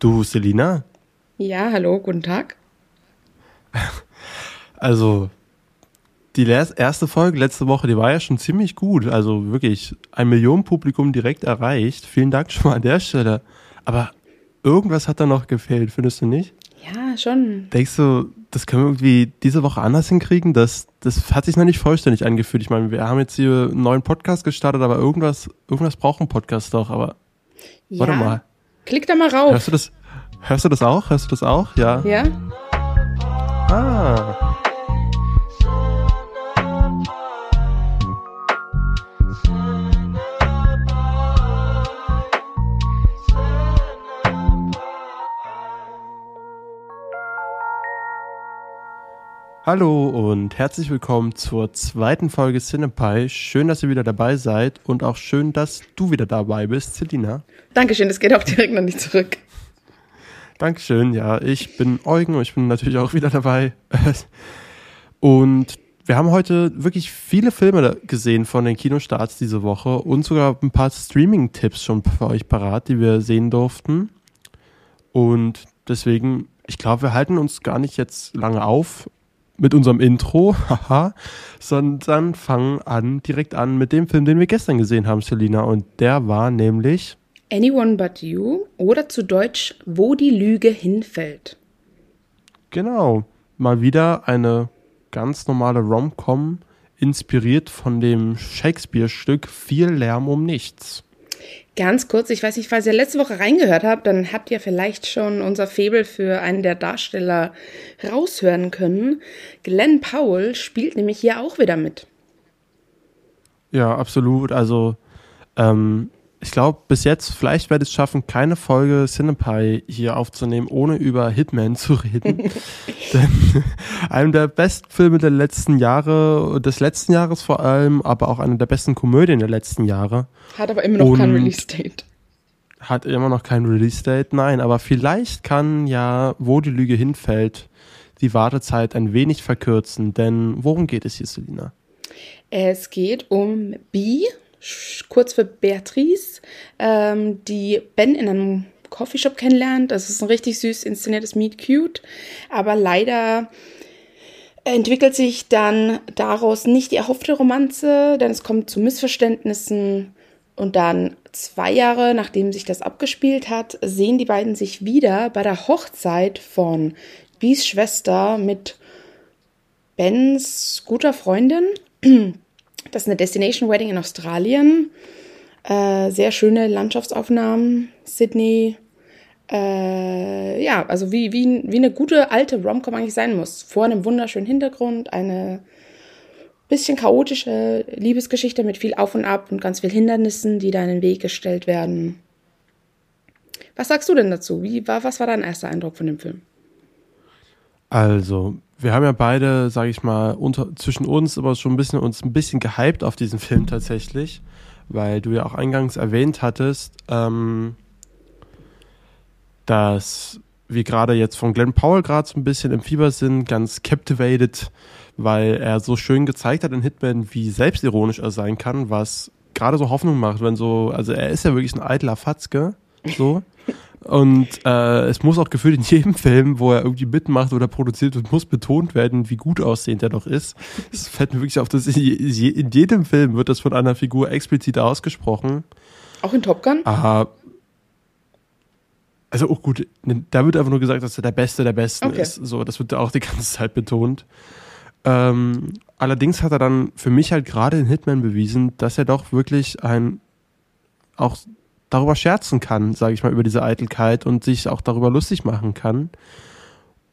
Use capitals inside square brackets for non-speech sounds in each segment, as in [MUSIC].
Du, Selina? Ja, hallo, guten Tag. [LAUGHS] Also, die erste Folge letzte Woche, die war ja schon ziemlich gut. Also wirklich ein Millionenpublikum direkt erreicht. Vielen Dank schon mal an der Stelle. Aber irgendwas hat da noch gefehlt, findest du nicht? Ja, schon. Denkst du, das können wir irgendwie diese Woche anders hinkriegen? Das, das hat sich noch nicht vollständig angefühlt. Ich meine, wir haben jetzt hier einen neuen Podcast gestartet, aber irgendwas, irgendwas braucht ein Podcast doch. Aber ja. warte mal. Klick da mal rauf. Hörst du das? Hörst du das auch? Hörst du das auch? Ja. Ja. Ah. Hallo und herzlich willkommen zur zweiten Folge Cinepie. Schön, dass ihr wieder dabei seid und auch schön, dass du wieder dabei bist, Celina. Dankeschön, es geht auch direkt noch nicht zurück. Dankeschön, ja, ich bin Eugen und ich bin natürlich auch wieder dabei. [LAUGHS] Und wir haben heute wirklich viele Filme gesehen von den Kinostarts diese Woche und sogar ein paar Streaming-Tipps schon für euch parat, die wir sehen durften. Und deswegen, ich glaube, wir halten uns gar nicht jetzt lange auf mit unserem Intro, [LAUGHS] haha, sondern fangen an, direkt an mit dem Film, den wir gestern gesehen haben, Selina. Und der war nämlich Anyone But You oder zu Deutsch Wo die Lüge hinfällt. Genau, mal wieder eine ganz normale Rom-Com, inspiriert von dem Shakespeare-Stück Viel Lärm um nichts. Ganz kurz, ich weiß nicht, falls ihr letzte Woche reingehört habt, dann habt ihr vielleicht schon unser Febel für einen der Darsteller raushören können. Glenn Powell spielt nämlich hier auch wieder mit. Ja, absolut. Also ähm, ich glaube, bis jetzt, vielleicht werde ich es schaffen, keine Folge Cinepie hier aufzunehmen, ohne über Hitman zu reden. [LAUGHS] Denn einem der besten Filme der letzten Jahre, des letzten Jahres vor allem, aber auch einer der besten Komödien der letzten Jahre. Hat aber immer noch kein Release-Date. Hat immer noch kein Release-Date, nein, aber vielleicht kann ja, wo die Lüge hinfällt, die Wartezeit ein wenig verkürzen. Denn worum geht es hier, Selina? Es geht um B, kurz für Beatrice, ähm, die Ben in einem Coffeeshop kennenlernt. Das ist ein richtig süß inszeniertes Meet Cute, aber leider entwickelt sich dann daraus nicht die erhoffte Romanze, denn es kommt zu Missverständnissen und dann zwei Jahre nachdem sich das abgespielt hat, sehen die beiden sich wieder bei der Hochzeit von Bees Schwester mit Bens guter Freundin. Das ist eine Destination Wedding in Australien. Äh, sehr schöne Landschaftsaufnahmen. Sydney. Äh, ja, also wie, wie, wie eine gute alte Romcom eigentlich sein muss. Vor einem wunderschönen Hintergrund, eine bisschen chaotische Liebesgeschichte mit viel Auf und Ab und ganz viel Hindernissen, die da in den Weg gestellt werden. Was sagst du denn dazu? Wie was war dein erster Eindruck von dem Film? Also, wir haben ja beide, sage ich mal, unter, zwischen uns aber schon ein bisschen uns ein bisschen gehypt auf diesen Film tatsächlich, weil du ja auch eingangs erwähnt hattest, ähm, dass wir gerade jetzt von Glenn Powell gerade so ein bisschen im Fieber sind, ganz captivated, weil er so schön gezeigt hat in Hitman, wie selbstironisch er sein kann, was gerade so Hoffnung macht, wenn so, also er ist ja wirklich ein eitler Fatzke, so. [LAUGHS] Und äh, es muss auch gefühlt in jedem Film, wo er irgendwie mitmacht oder produziert wird, muss betont werden, wie gut aussehend er doch ist. Es fällt mir wirklich auf, dass in, in jedem Film wird das von einer Figur explizit ausgesprochen. Auch in Top Gun? Aha. Also, oh gut, da wird einfach nur gesagt, dass er der Beste der Besten okay. ist. So, das wird auch die ganze Zeit betont. Ähm, allerdings hat er dann für mich halt gerade in Hitman bewiesen, dass er doch wirklich ein auch darüber scherzen kann, sage ich mal, über diese Eitelkeit und sich auch darüber lustig machen kann.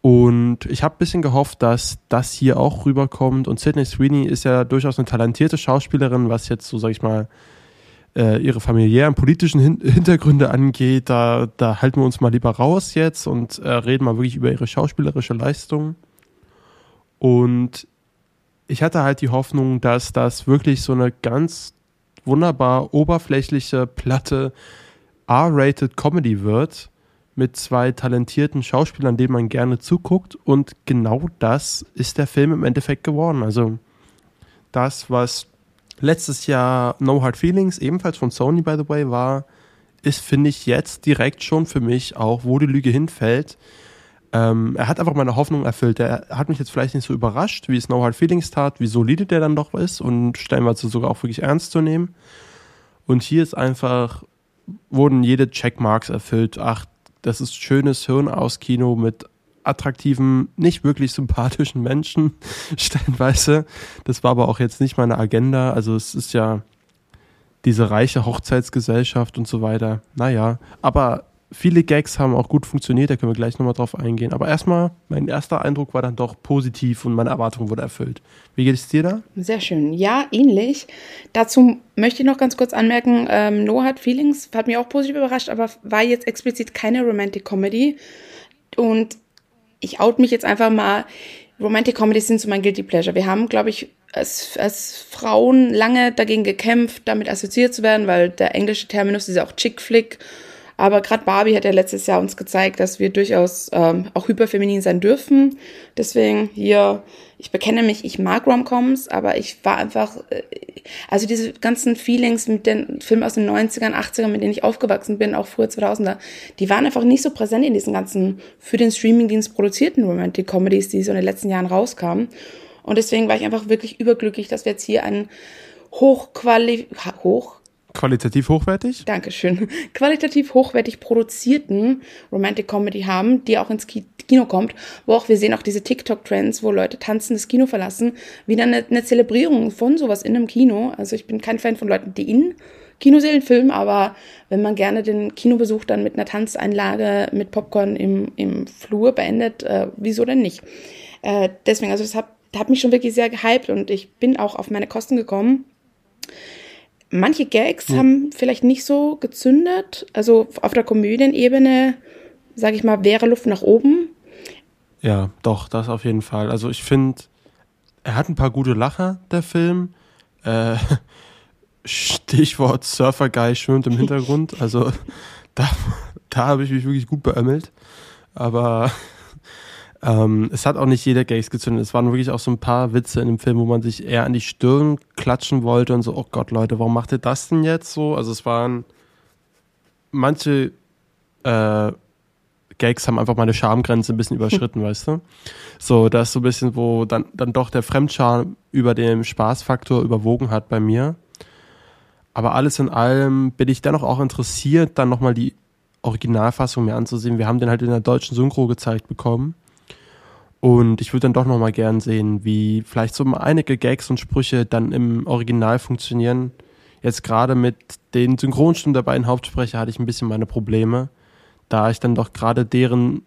Und ich habe ein bisschen gehofft, dass das hier auch rüberkommt. Und Sidney Sweeney ist ja durchaus eine talentierte Schauspielerin, was jetzt so, sage ich mal, äh, ihre familiären politischen Hin Hintergründe angeht. Da, da halten wir uns mal lieber raus jetzt und äh, reden mal wirklich über ihre schauspielerische Leistung. Und ich hatte halt die Hoffnung, dass das wirklich so eine ganz wunderbar oberflächliche, platte R-rated Comedy wird mit zwei talentierten Schauspielern, denen man gerne zuguckt. Und genau das ist der Film im Endeffekt geworden. Also das, was letztes Jahr No Hard Feelings, ebenfalls von Sony, by the way, war, ist, finde ich, jetzt direkt schon für mich auch, wo die Lüge hinfällt. Ähm, er hat einfach meine Hoffnung erfüllt. Er hat mich jetzt vielleicht nicht so überrascht, wie es No Hard Feelings tat, wie solide der dann doch ist und stellenweise sogar auch wirklich ernst zu nehmen. Und hier ist einfach, wurden jede Checkmarks erfüllt. Ach, das ist schönes Hirn aus Kino mit attraktiven, nicht wirklich sympathischen Menschen [LAUGHS] stellenweise. Das war aber auch jetzt nicht meine Agenda. Also es ist ja diese reiche Hochzeitsgesellschaft und so weiter. Naja, aber viele Gags haben auch gut funktioniert, da können wir gleich nochmal drauf eingehen. Aber erstmal, mein erster Eindruck war dann doch positiv und meine Erwartung wurde erfüllt. Wie geht es dir da? Sehr schön. Ja, ähnlich. Dazu möchte ich noch ganz kurz anmerken, ähm, Noah hat Feelings, hat mich auch positiv überrascht, aber war jetzt explizit keine Romantic Comedy. Und ich out mich jetzt einfach mal. Romantic Comedies sind so mein Guilty Pleasure. Wir haben, glaube ich, als, als Frauen lange dagegen gekämpft, damit assoziiert zu werden, weil der englische Terminus ist ja auch Chick Flick aber gerade Barbie hat ja letztes Jahr uns gezeigt, dass wir durchaus ähm, auch hyperfeminin sein dürfen. Deswegen hier, ich bekenne mich, ich mag Romcoms, aber ich war einfach, äh, also diese ganzen Feelings mit den Filmen aus den 90ern, 80ern, mit denen ich aufgewachsen bin, auch früher 2000er, die waren einfach nicht so präsent in diesen ganzen für den Streamingdienst produzierten Romantic Comedies, die so in den letzten Jahren rauskamen. Und deswegen war ich einfach wirklich überglücklich, dass wir jetzt hier einen hochquali hoch Qualitativ hochwertig? Dankeschön. Qualitativ hochwertig produzierten Romantic Comedy haben, die auch ins Kino kommt, wo auch wir sehen auch diese TikTok-Trends, wo Leute tanzen, das Kino verlassen, wieder eine, eine Zelebrierung von sowas in einem Kino. Also ich bin kein Fan von Leuten, die in Kinosälen filmen, aber wenn man gerne den Kinobesuch dann mit einer Tanzeinlage mit Popcorn im, im Flur beendet, äh, wieso denn nicht? Äh, deswegen, also das hat, hat mich schon wirklich sehr gehypt und ich bin auch auf meine Kosten gekommen. Manche Gags hm. haben vielleicht nicht so gezündet. Also auf der Komödienebene, sage ich mal, wäre Luft nach oben. Ja, doch, das auf jeden Fall. Also ich finde, er hat ein paar gute Lacher, der Film. Äh, [LAUGHS] Stichwort Surfer Guy schwimmt im Hintergrund. Also [LAUGHS] da, da habe ich mich wirklich gut beömmelt. Aber ähm, es hat auch nicht jeder Gags gezündet. Es waren wirklich auch so ein paar Witze in dem Film, wo man sich eher an die Stirn klatschen wollte und so, oh Gott, Leute, warum macht ihr das denn jetzt so? Also es waren manche äh, Gags haben einfach meine Schamgrenze ein bisschen [LAUGHS] überschritten, weißt du? So, das ist so ein bisschen, wo dann, dann doch der Fremdscham über dem Spaßfaktor überwogen hat bei mir. Aber alles in allem bin ich dennoch auch interessiert, dann nochmal die Originalfassung mir anzusehen. Wir haben den halt in der deutschen Synchro gezeigt bekommen. Und ich würde dann doch nochmal gern sehen, wie vielleicht so einige Gags und Sprüche dann im Original funktionieren. Jetzt gerade mit den Synchronstimmen der beiden Hauptsprecher hatte ich ein bisschen meine Probleme, da ich dann doch gerade deren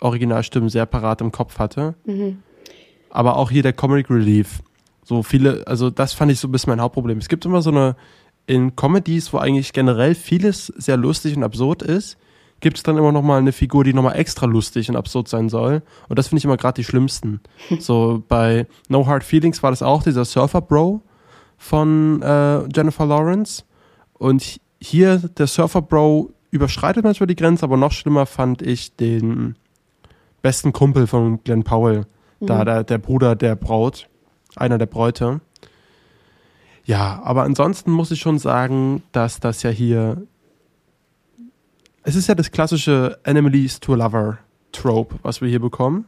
Originalstimmen sehr parat im Kopf hatte. Mhm. Aber auch hier der Comic Relief. So viele, also das fand ich so ein bisschen mein Hauptproblem. Es gibt immer so eine, in Comedies, wo eigentlich generell vieles sehr lustig und absurd ist, gibt es dann immer noch mal eine Figur, die noch mal extra lustig und absurd sein soll. Und das finde ich immer gerade die schlimmsten. [LAUGHS] so bei No Hard Feelings war das auch dieser Surfer Bro von äh, Jennifer Lawrence. Und hier der Surfer Bro überschreitet manchmal die Grenze, aber noch schlimmer fand ich den besten Kumpel von Glenn Powell. Mhm. Da der, der Bruder der Braut, einer der Bräute. Ja, aber ansonsten muss ich schon sagen, dass das ja hier es ist ja das klassische Enemies to Lover Trope, was wir hier bekommen.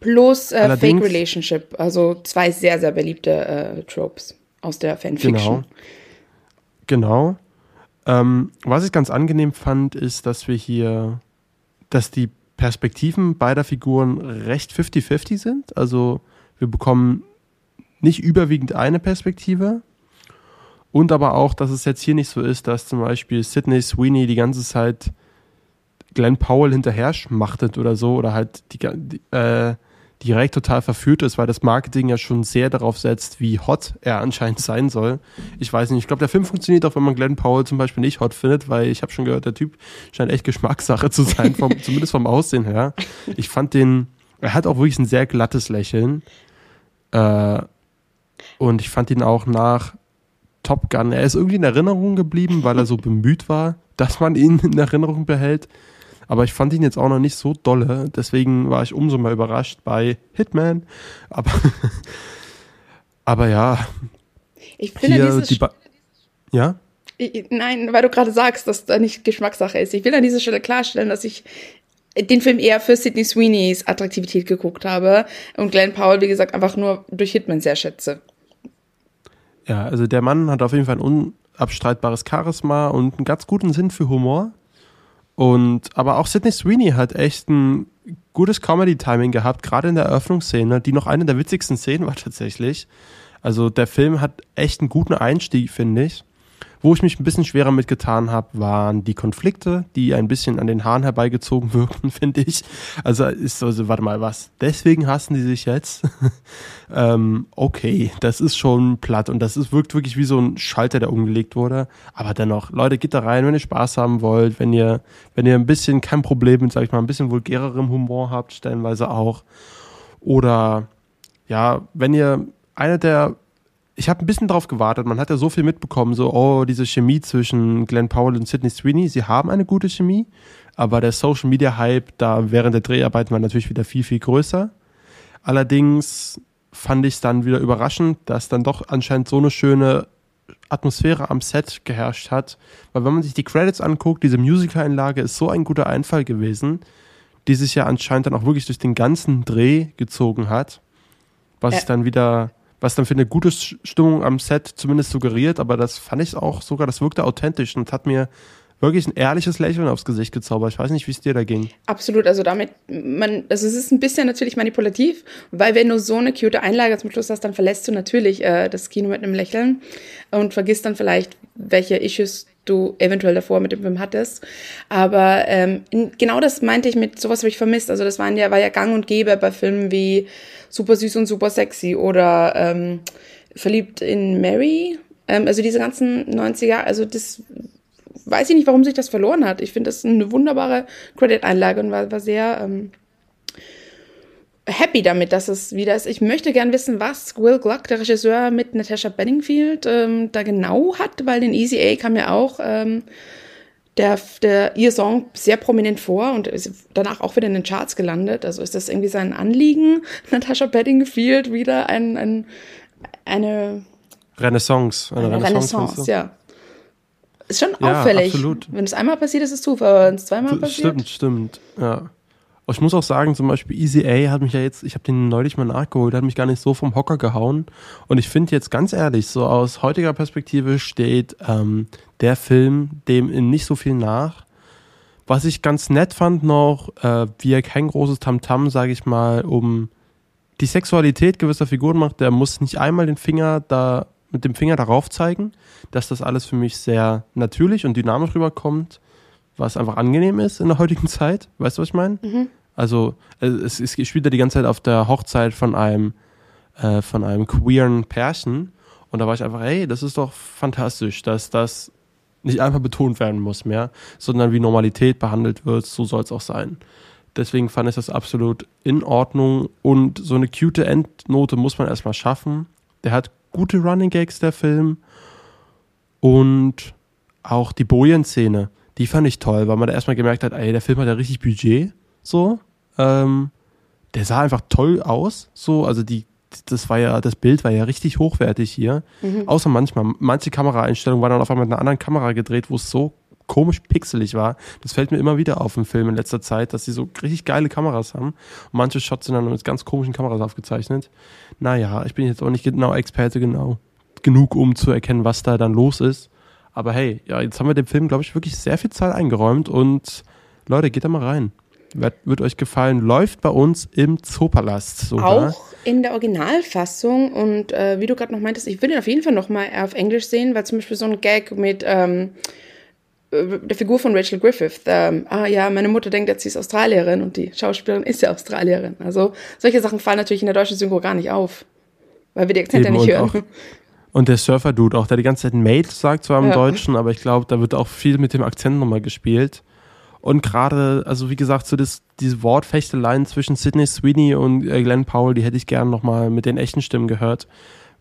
Plus äh, Fake Relationship, also zwei sehr, sehr beliebte äh, Tropes aus der Fanfiction. Genau. Genau. Ähm, was ich ganz angenehm fand, ist, dass wir hier, dass die Perspektiven beider Figuren recht 50-50 sind. Also wir bekommen nicht überwiegend eine Perspektive, und aber auch, dass es jetzt hier nicht so ist, dass zum Beispiel Sidney Sweeney die ganze Zeit Glenn Powell hinterher schmachtet oder so oder halt die, äh, direkt total verführt ist, weil das Marketing ja schon sehr darauf setzt, wie hot er anscheinend sein soll. Ich weiß nicht, ich glaube, der Film funktioniert auch, wenn man Glenn Powell zum Beispiel nicht hot findet, weil ich habe schon gehört, der Typ scheint echt Geschmackssache zu sein, vom, [LAUGHS] zumindest vom Aussehen her. Ich fand den, er hat auch wirklich ein sehr glattes Lächeln. Äh, und ich fand ihn auch nach Top Gun, er ist irgendwie in Erinnerung geblieben, weil er so bemüht war, dass man ihn in Erinnerung behält. Aber ich fand ihn jetzt auch noch nicht so dolle. Deswegen war ich umso mehr überrascht bei Hitman. Aber, [LAUGHS] aber ja. Ich finde dieses. Die ja? Ich, nein, weil du gerade sagst, dass da nicht Geschmackssache ist. Ich will an dieser Stelle klarstellen, dass ich den Film eher für Sidney Sweeneys Attraktivität geguckt habe und Glenn Powell, wie gesagt, einfach nur durch Hitman sehr schätze. Ja, also der Mann hat auf jeden Fall ein unabstreitbares Charisma und einen ganz guten Sinn für Humor. Und aber auch Sidney Sweeney hat echt ein gutes Comedy-Timing gehabt, gerade in der Eröffnungsszene, die noch eine der witzigsten Szenen [LAUGHS] war tatsächlich. Also der Film hat echt einen guten Einstieg, finde ich. Wo ich mich ein bisschen schwerer mitgetan habe, waren die Konflikte, die ein bisschen an den Haaren herbeigezogen [LAUGHS] wirkten, finde ich. Also ist so, also, warte mal, was? Deswegen hassen die sich jetzt? [LAUGHS] ähm, okay, das ist schon platt und das ist, wirkt wirklich wie so ein Schalter, der umgelegt wurde. Aber dennoch, Leute, geht da rein, wenn ihr Spaß haben wollt, wenn ihr, wenn ihr ein bisschen kein Problem mit, sag ich mal, ein bisschen vulgärerem Humor habt, stellenweise auch. Oder ja, wenn ihr einer der ich habe ein bisschen darauf gewartet. Man hat ja so viel mitbekommen, so, oh, diese Chemie zwischen Glenn Powell und Sidney Sweeney, sie haben eine gute Chemie, aber der Social Media Hype da während der Dreharbeiten war natürlich wieder viel, viel größer. Allerdings fand ich es dann wieder überraschend, dass dann doch anscheinend so eine schöne Atmosphäre am Set geherrscht hat. Weil wenn man sich die Credits anguckt, diese Musical-Einlage ist so ein guter Einfall gewesen, die sich ja anscheinend dann auch wirklich durch den ganzen Dreh gezogen hat, was ja. dann wieder was dann für eine gute Stimmung am Set zumindest suggeriert, aber das fand ich auch sogar, das wirkte authentisch und hat mir wirklich ein ehrliches Lächeln aufs Gesicht gezaubert. Ich weiß nicht, wie es dir da ging. Absolut, also damit, man, also es ist ein bisschen natürlich manipulativ, weil wenn du so eine cute Einlage zum Schluss hast, dann verlässt du natürlich äh, das Kino mit einem Lächeln und vergisst dann vielleicht, welche Issues du eventuell davor mit dem Film hattest. Aber ähm, genau das meinte ich mit, sowas habe ich vermisst. Also das waren ja, war ja gang und gäbe bei Filmen wie Super süß und super sexy oder ähm, Verliebt in Mary. Ähm, also diese ganzen 90er, also das weiß ich nicht, warum sich das verloren hat. Ich finde das eine wunderbare Credit-Einlage und war, war sehr ähm, happy damit, dass es wieder ist. Ich möchte gern wissen, was Will Gluck, der Regisseur, mit Natasha Bedingfield ähm, da genau hat, weil in Easy A kam ja auch ähm, der, der, ihr Song sehr prominent vor und ist danach auch wieder in den Charts gelandet. Also ist das irgendwie sein Anliegen, [LAUGHS] Natasha Bedingfield wieder ein, ein, eine Renaissance. Eine, eine Renaissance, Renaissance ja. Ist schon ja, auffällig. Absolut. Wenn es einmal passiert, ist es Zufall. Wenn es zweimal passiert. Stimmt, stimmt. Ja. Ich muss auch sagen, zum Beispiel Easy A hat mich ja jetzt, ich habe den neulich mal nachgeholt, hat mich gar nicht so vom Hocker gehauen. Und ich finde jetzt ganz ehrlich, so aus heutiger Perspektive steht ähm, der Film dem in nicht so viel nach. Was ich ganz nett fand noch, äh, wie er kein großes Tamtam, sage ich mal, um die Sexualität gewisser Figuren macht, der muss nicht einmal den Finger da mit dem Finger darauf zeigen, dass das alles für mich sehr natürlich und dynamisch rüberkommt was einfach angenehm ist in der heutigen Zeit. Weißt du, was ich meine? Mhm. Also äh, es, es spielt ja die ganze Zeit auf der Hochzeit von einem äh, von einem queeren Pärchen und da war ich einfach, hey, das ist doch fantastisch, dass das nicht einfach betont werden muss mehr, sondern wie Normalität behandelt wird, so soll es auch sein. Deswegen fand ich das absolut in Ordnung und so eine cute Endnote muss man erstmal schaffen. Der hat gute Running Gags, der Film. Und auch die Bojen-Szene die fand ich toll, weil man da erstmal gemerkt hat, ey, der Film hat ja richtig Budget, so. Ähm, der sah einfach toll aus, so, also die, das war ja, das Bild war ja richtig hochwertig hier. Mhm. Außer manchmal, manche Kameraeinstellungen waren dann auf einmal mit einer anderen Kamera gedreht, wo es so komisch pixelig war. Das fällt mir immer wieder auf im Film in letzter Zeit, dass sie so richtig geile Kameras haben. Und manche Shots sind dann mit ganz komischen Kameras aufgezeichnet. Naja, ich bin jetzt auch nicht genau Experte genau genug, um zu erkennen, was da dann los ist. Aber hey, ja, jetzt haben wir dem Film, glaube ich, wirklich sehr viel Zeit eingeräumt und Leute, geht da mal rein. Wird, wird euch gefallen. Läuft bei uns im Zoopalast sogar. Auch in der Originalfassung und äh, wie du gerade noch meintest, ich würde ihn auf jeden Fall noch mal auf Englisch sehen, weil zum Beispiel so ein Gag mit ähm, äh, der Figur von Rachel Griffith. Ähm, ah ja, meine Mutter denkt jetzt, sie ist Australierin und die Schauspielerin ist ja Australierin. Also solche Sachen fallen natürlich in der deutschen Synchro gar nicht auf, weil wir die Akzente Eben nicht hören. Auch, [LAUGHS] und der Surfer-Dude auch, der die ganze Zeit Mate sagt, zwar im ja. Deutschen, aber ich glaube, da wird auch viel mit dem Akzent nochmal gespielt. Und gerade, also wie gesagt, so das, diese Wortfechteleien zwischen Sidney Sweeney und äh, Glenn Powell, die hätte ich gern nochmal mit den echten Stimmen gehört.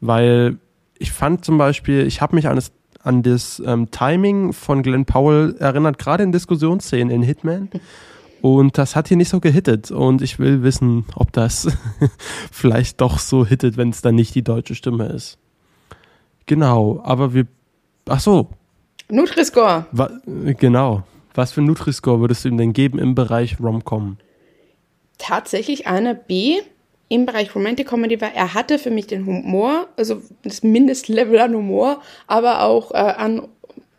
Weil ich fand zum Beispiel, ich habe mich an das, an das ähm, Timing von Glenn Powell erinnert, gerade in Diskussionsszenen in Hitman. [LAUGHS] Und das hat hier nicht so gehittet. Und ich will wissen, ob das [LAUGHS] vielleicht doch so hittet, wenn es dann nicht die deutsche Stimme ist. Genau, aber wir. Ach so. Nutri-Score. genau. Was für Nutri-Score würdest du ihm denn geben im Bereich Rom-Com? Tatsächlich eine B im Bereich Romantic Comedy, weil er hatte für mich den Humor, also das Mindestlevel an Humor, aber auch äh, an,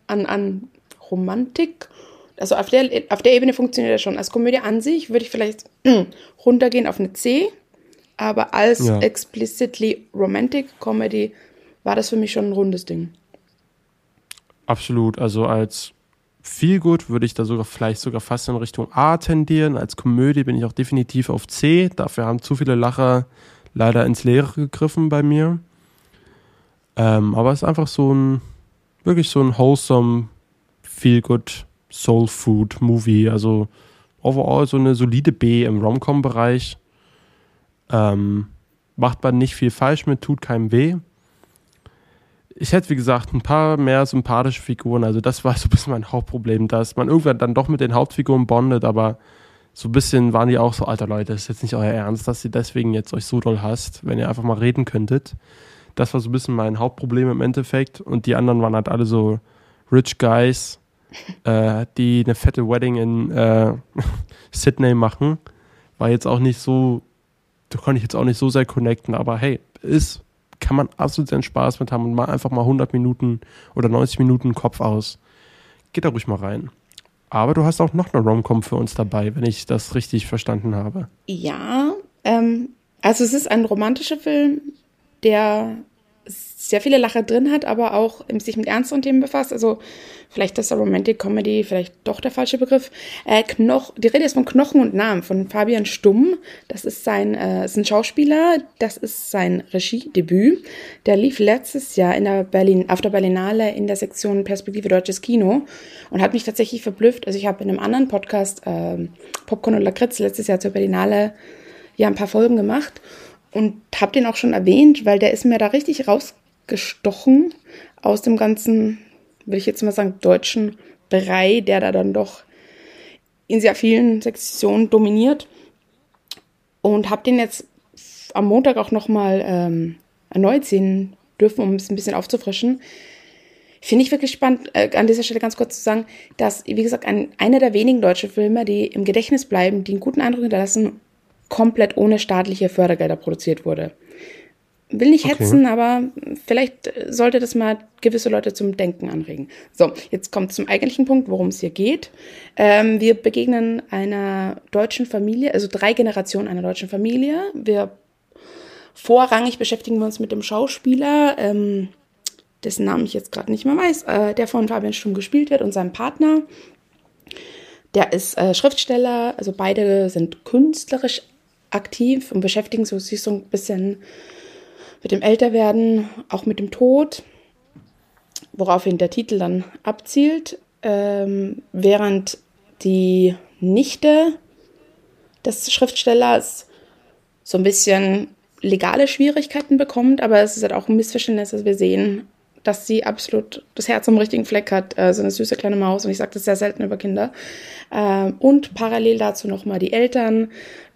an, an Romantik. Also auf der, auf der Ebene funktioniert er schon. Als Komödie an sich würde ich vielleicht [CLEARS THROAT] runtergehen auf eine C, aber als ja. explicitly Romantic Comedy war das für mich schon ein rundes Ding. Absolut. Also als viel gut würde ich da sogar vielleicht sogar fast in Richtung A tendieren. Als Komödie bin ich auch definitiv auf C. Dafür haben zu viele Lacher leider ins Leere gegriffen bei mir. Ähm, aber es ist einfach so ein, wirklich so ein wholesome, feel good Soul Food Movie. Also overall so eine solide B im Rom-Com-Bereich. Ähm, macht man nicht viel falsch mit, tut keinem weh ich hätte, wie gesagt, ein paar mehr sympathische Figuren. Also das war [LAUGHS] so ein bisschen mein Hauptproblem, dass man irgendwann dann doch mit den Hauptfiguren bondet, aber so ein bisschen waren die auch so, alter Leute, das ist jetzt nicht euer Ernst, dass ihr deswegen jetzt euch so doll hasst, wenn ihr einfach mal reden könntet. Das war so ein bisschen mein Hauptproblem im Endeffekt. Und die anderen waren halt alle so Rich Guys, [LAUGHS] äh, die eine fette Wedding in äh, [LAUGHS] Sydney machen. War jetzt auch nicht so, da konnte ich jetzt auch nicht so sehr connecten, aber hey, ist kann man absolut seinen Spaß mit haben und mal einfach mal 100 Minuten oder 90 Minuten Kopf aus. Geht da ruhig mal rein. Aber du hast auch noch eine Romcom für uns dabei, wenn ich das richtig verstanden habe. Ja, ähm, also es ist ein romantischer Film, der sehr viele Lacher drin hat, aber auch sich mit ernsteren Themen befasst. Also vielleicht ist der Romantic Comedy vielleicht doch der falsche Begriff. Äh, Knoch, die Rede ist von Knochen und Namen von Fabian Stumm. Das ist sein, äh, ist ein Schauspieler. Das ist sein Regiedebüt. Der lief letztes Jahr in der Berlin, auf der Berlinale in der Sektion Perspektive Deutsches Kino und hat mich tatsächlich verblüfft. Also ich habe in einem anderen Podcast äh, Popcorn und Lakritz letztes Jahr zur Berlinale ja ein paar Folgen gemacht und habe den auch schon erwähnt, weil der ist mir da richtig rausgestochen aus dem ganzen, will ich jetzt mal sagen, deutschen Brei, der da dann doch in sehr vielen Sektionen dominiert. Und habe den jetzt am Montag auch nochmal ähm, erneut sehen dürfen, um es ein bisschen aufzufrischen. Finde ich wirklich spannend, äh, an dieser Stelle ganz kurz zu sagen, dass, wie gesagt, ein, einer der wenigen deutschen Filme, die im Gedächtnis bleiben, die einen guten Eindruck hinterlassen komplett ohne staatliche Fördergelder produziert wurde. Will nicht okay. hetzen, aber vielleicht sollte das mal gewisse Leute zum Denken anregen. So, jetzt kommt zum eigentlichen Punkt, worum es hier geht. Ähm, wir begegnen einer deutschen Familie, also drei Generationen einer deutschen Familie. Wir vorrangig beschäftigen wir uns mit dem Schauspieler, ähm, dessen Namen ich jetzt gerade nicht mehr weiß, äh, der von Fabian Stumm gespielt wird und seinem Partner. Der ist äh, Schriftsteller, also beide sind künstlerisch aktiv und beschäftigen sich so ein bisschen mit dem Älterwerden, auch mit dem Tod, woraufhin der Titel dann abzielt, ähm, während die Nichte des Schriftstellers so ein bisschen legale Schwierigkeiten bekommt, aber es ist halt auch ein Missverständnis, dass wir sehen, dass sie absolut das Herz am richtigen Fleck hat, äh, so eine süße kleine Maus. Und ich sage das sehr selten über Kinder. Äh, und parallel dazu nochmal die Eltern,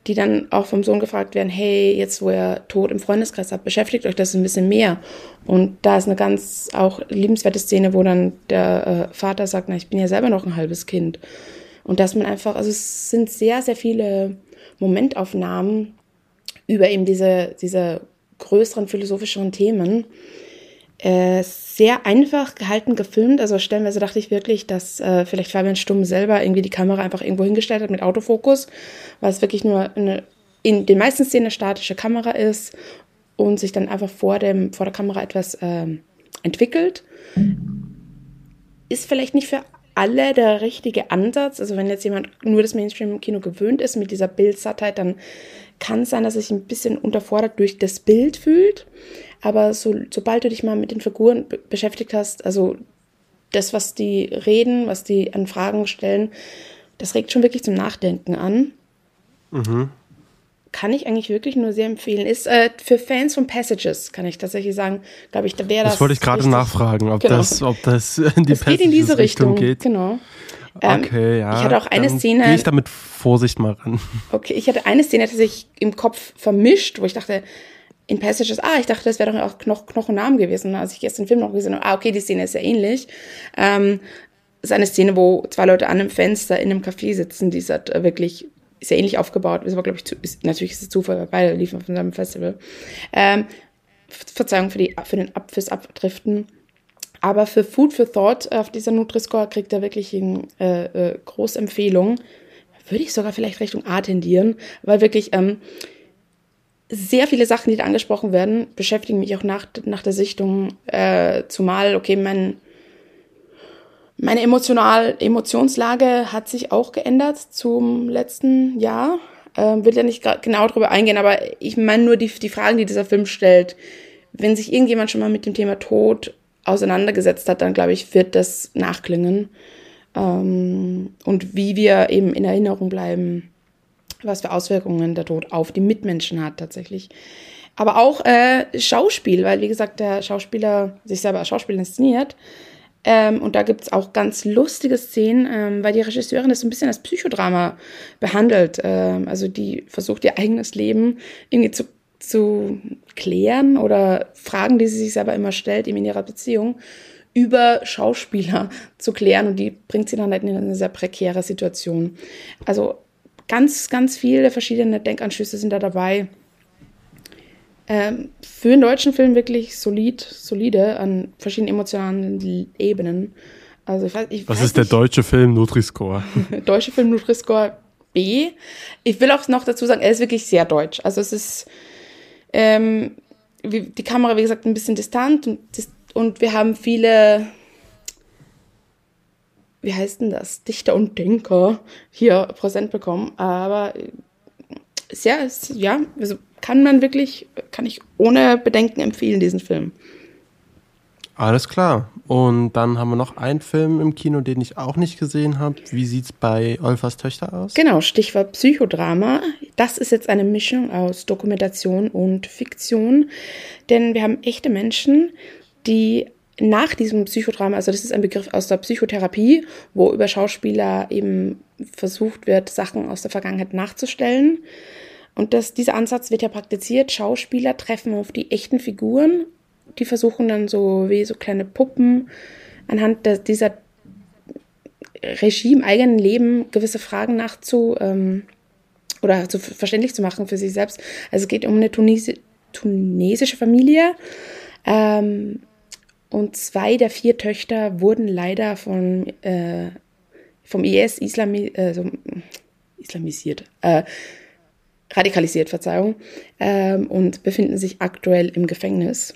die dann auch vom Sohn gefragt werden, hey, jetzt wo ihr Tod im Freundeskreis habt, beschäftigt euch das ein bisschen mehr. Und da ist eine ganz auch liebenswerte Szene, wo dann der äh, Vater sagt, na, ich bin ja selber noch ein halbes Kind. Und dass man einfach, also es sind sehr, sehr viele Momentaufnahmen über eben diese, diese größeren philosophischen Themen, äh, sehr einfach gehalten gefilmt. Also stellenweise dachte ich wirklich, dass äh, vielleicht Fabian Stumm selber irgendwie die Kamera einfach irgendwo hingestellt hat mit Autofokus, weil es wirklich nur eine, in den meisten Szenen eine statische Kamera ist und sich dann einfach vor, dem, vor der Kamera etwas äh, entwickelt. Ist vielleicht nicht für alle der richtige Ansatz. Also wenn jetzt jemand nur das Mainstream-Kino gewöhnt ist mit dieser Bildsattheit, dann kann es sein, dass er sich ein bisschen unterfordert durch das Bild fühlt. Aber so, sobald du dich mal mit den Figuren beschäftigt hast, also das, was die reden, was die an Fragen stellen, das regt schon wirklich zum Nachdenken an. Mhm. Kann ich eigentlich wirklich nur sehr empfehlen. Ist äh, für Fans von Passages, kann ich tatsächlich sagen, glaube ich, da wäre das. Das wollte ich gerade nachfragen, ob, genau. das, ob das [LAUGHS] in die das geht in diese Richtung, geht. Genau. Ähm, okay, ja. Ich hatte auch eine Szene. Gehe ich da mit Vorsicht mal ran. Okay, ich hatte eine Szene, die sich im Kopf vermischt, wo ich dachte, in Passages, ah, ich dachte, das wäre doch auch Knoch Knochennamen gewesen, als ich gestern den Film noch gesehen habe, ah, okay, die Szene ist ja ähnlich. Ähm, ist eine Szene, wo zwei Leute an einem Fenster in einem Café sitzen, die ist halt wirklich sehr ähnlich aufgebaut. Ist aber, glaube ich, zu, ist, natürlich ist es Zufall, weil beide liefen von seinem Festival. Ähm, Verzeihung für, die, für den Ab, fürs Abdriften. Aber für Food for Thought auf dieser Nutri-Score kriegt er wirklich eine äh, äh, große Empfehlung. Würde ich sogar vielleicht Richtung A tendieren, weil wirklich ähm, sehr viele Sachen, die da angesprochen werden, beschäftigen mich auch nach, nach der Sichtung. Äh, zumal, okay, mein, meine emotional, Emotionslage hat sich auch geändert zum letzten Jahr. Ähm, will ja nicht genau darüber eingehen, aber ich meine nur die, die Fragen, die dieser Film stellt. Wenn sich irgendjemand schon mal mit dem Thema Tod auseinandergesetzt hat, dann glaube ich, wird das nachklingen. Ähm, und wie wir eben in Erinnerung bleiben, was für Auswirkungen der Tod auf die Mitmenschen hat tatsächlich. Aber auch äh, Schauspiel, weil wie gesagt, der Schauspieler sich selber als Schauspiel inszeniert. Ähm, und da gibt es auch ganz lustige Szenen, ähm, weil die Regisseurin das so ein bisschen als Psychodrama behandelt. Ähm, also die versucht ihr eigenes Leben irgendwie zu, zu klären oder Fragen, die sie sich selber immer stellt, eben in ihrer Beziehung, über Schauspieler [LAUGHS] zu klären. Und die bringt sie dann halt in eine sehr prekäre Situation. Also ganz, ganz viele verschiedene Denkanschlüsse sind da dabei. Ähm, für einen deutschen Film wirklich solid, solide an verschiedenen emotionalen Ebenen. Also ich weiß, ich Was weiß ist nicht. der deutsche Film Nutri-Score? [LAUGHS] deutsche Film Nutri-Score B. Ich will auch noch dazu sagen, er ist wirklich sehr deutsch. Also es ist ähm, wie, die Kamera, wie gesagt, ein bisschen distant und, und wir haben viele wie heißt denn das, Dichter und Denker hier präsent bekommen. Aber sehr, ja, also kann man wirklich, kann ich ohne Bedenken empfehlen, diesen Film. Alles klar. Und dann haben wir noch einen Film im Kino, den ich auch nicht gesehen habe. Wie sieht es bei Olfers Töchter aus? Genau, Stichwort Psychodrama. Das ist jetzt eine Mischung aus Dokumentation und Fiktion. Denn wir haben echte Menschen, die nach diesem Psychodrama, also das ist ein Begriff aus der Psychotherapie, wo über Schauspieler eben versucht wird, Sachen aus der Vergangenheit nachzustellen. Und das, dieser Ansatz wird ja praktiziert. Schauspieler treffen auf die echten Figuren. Die versuchen dann so wie so kleine Puppen anhand der, dieser Regime eigenen Leben gewisse Fragen nachzu ähm, oder zu, verständlich zu machen für sich selbst. Also es geht um eine Tunesi tunesische Familie. Ähm, und zwei der vier Töchter wurden leider von, äh, vom IS Islami äh, so, islamisiert, äh, radikalisiert, Verzeihung, ähm, und befinden sich aktuell im Gefängnis.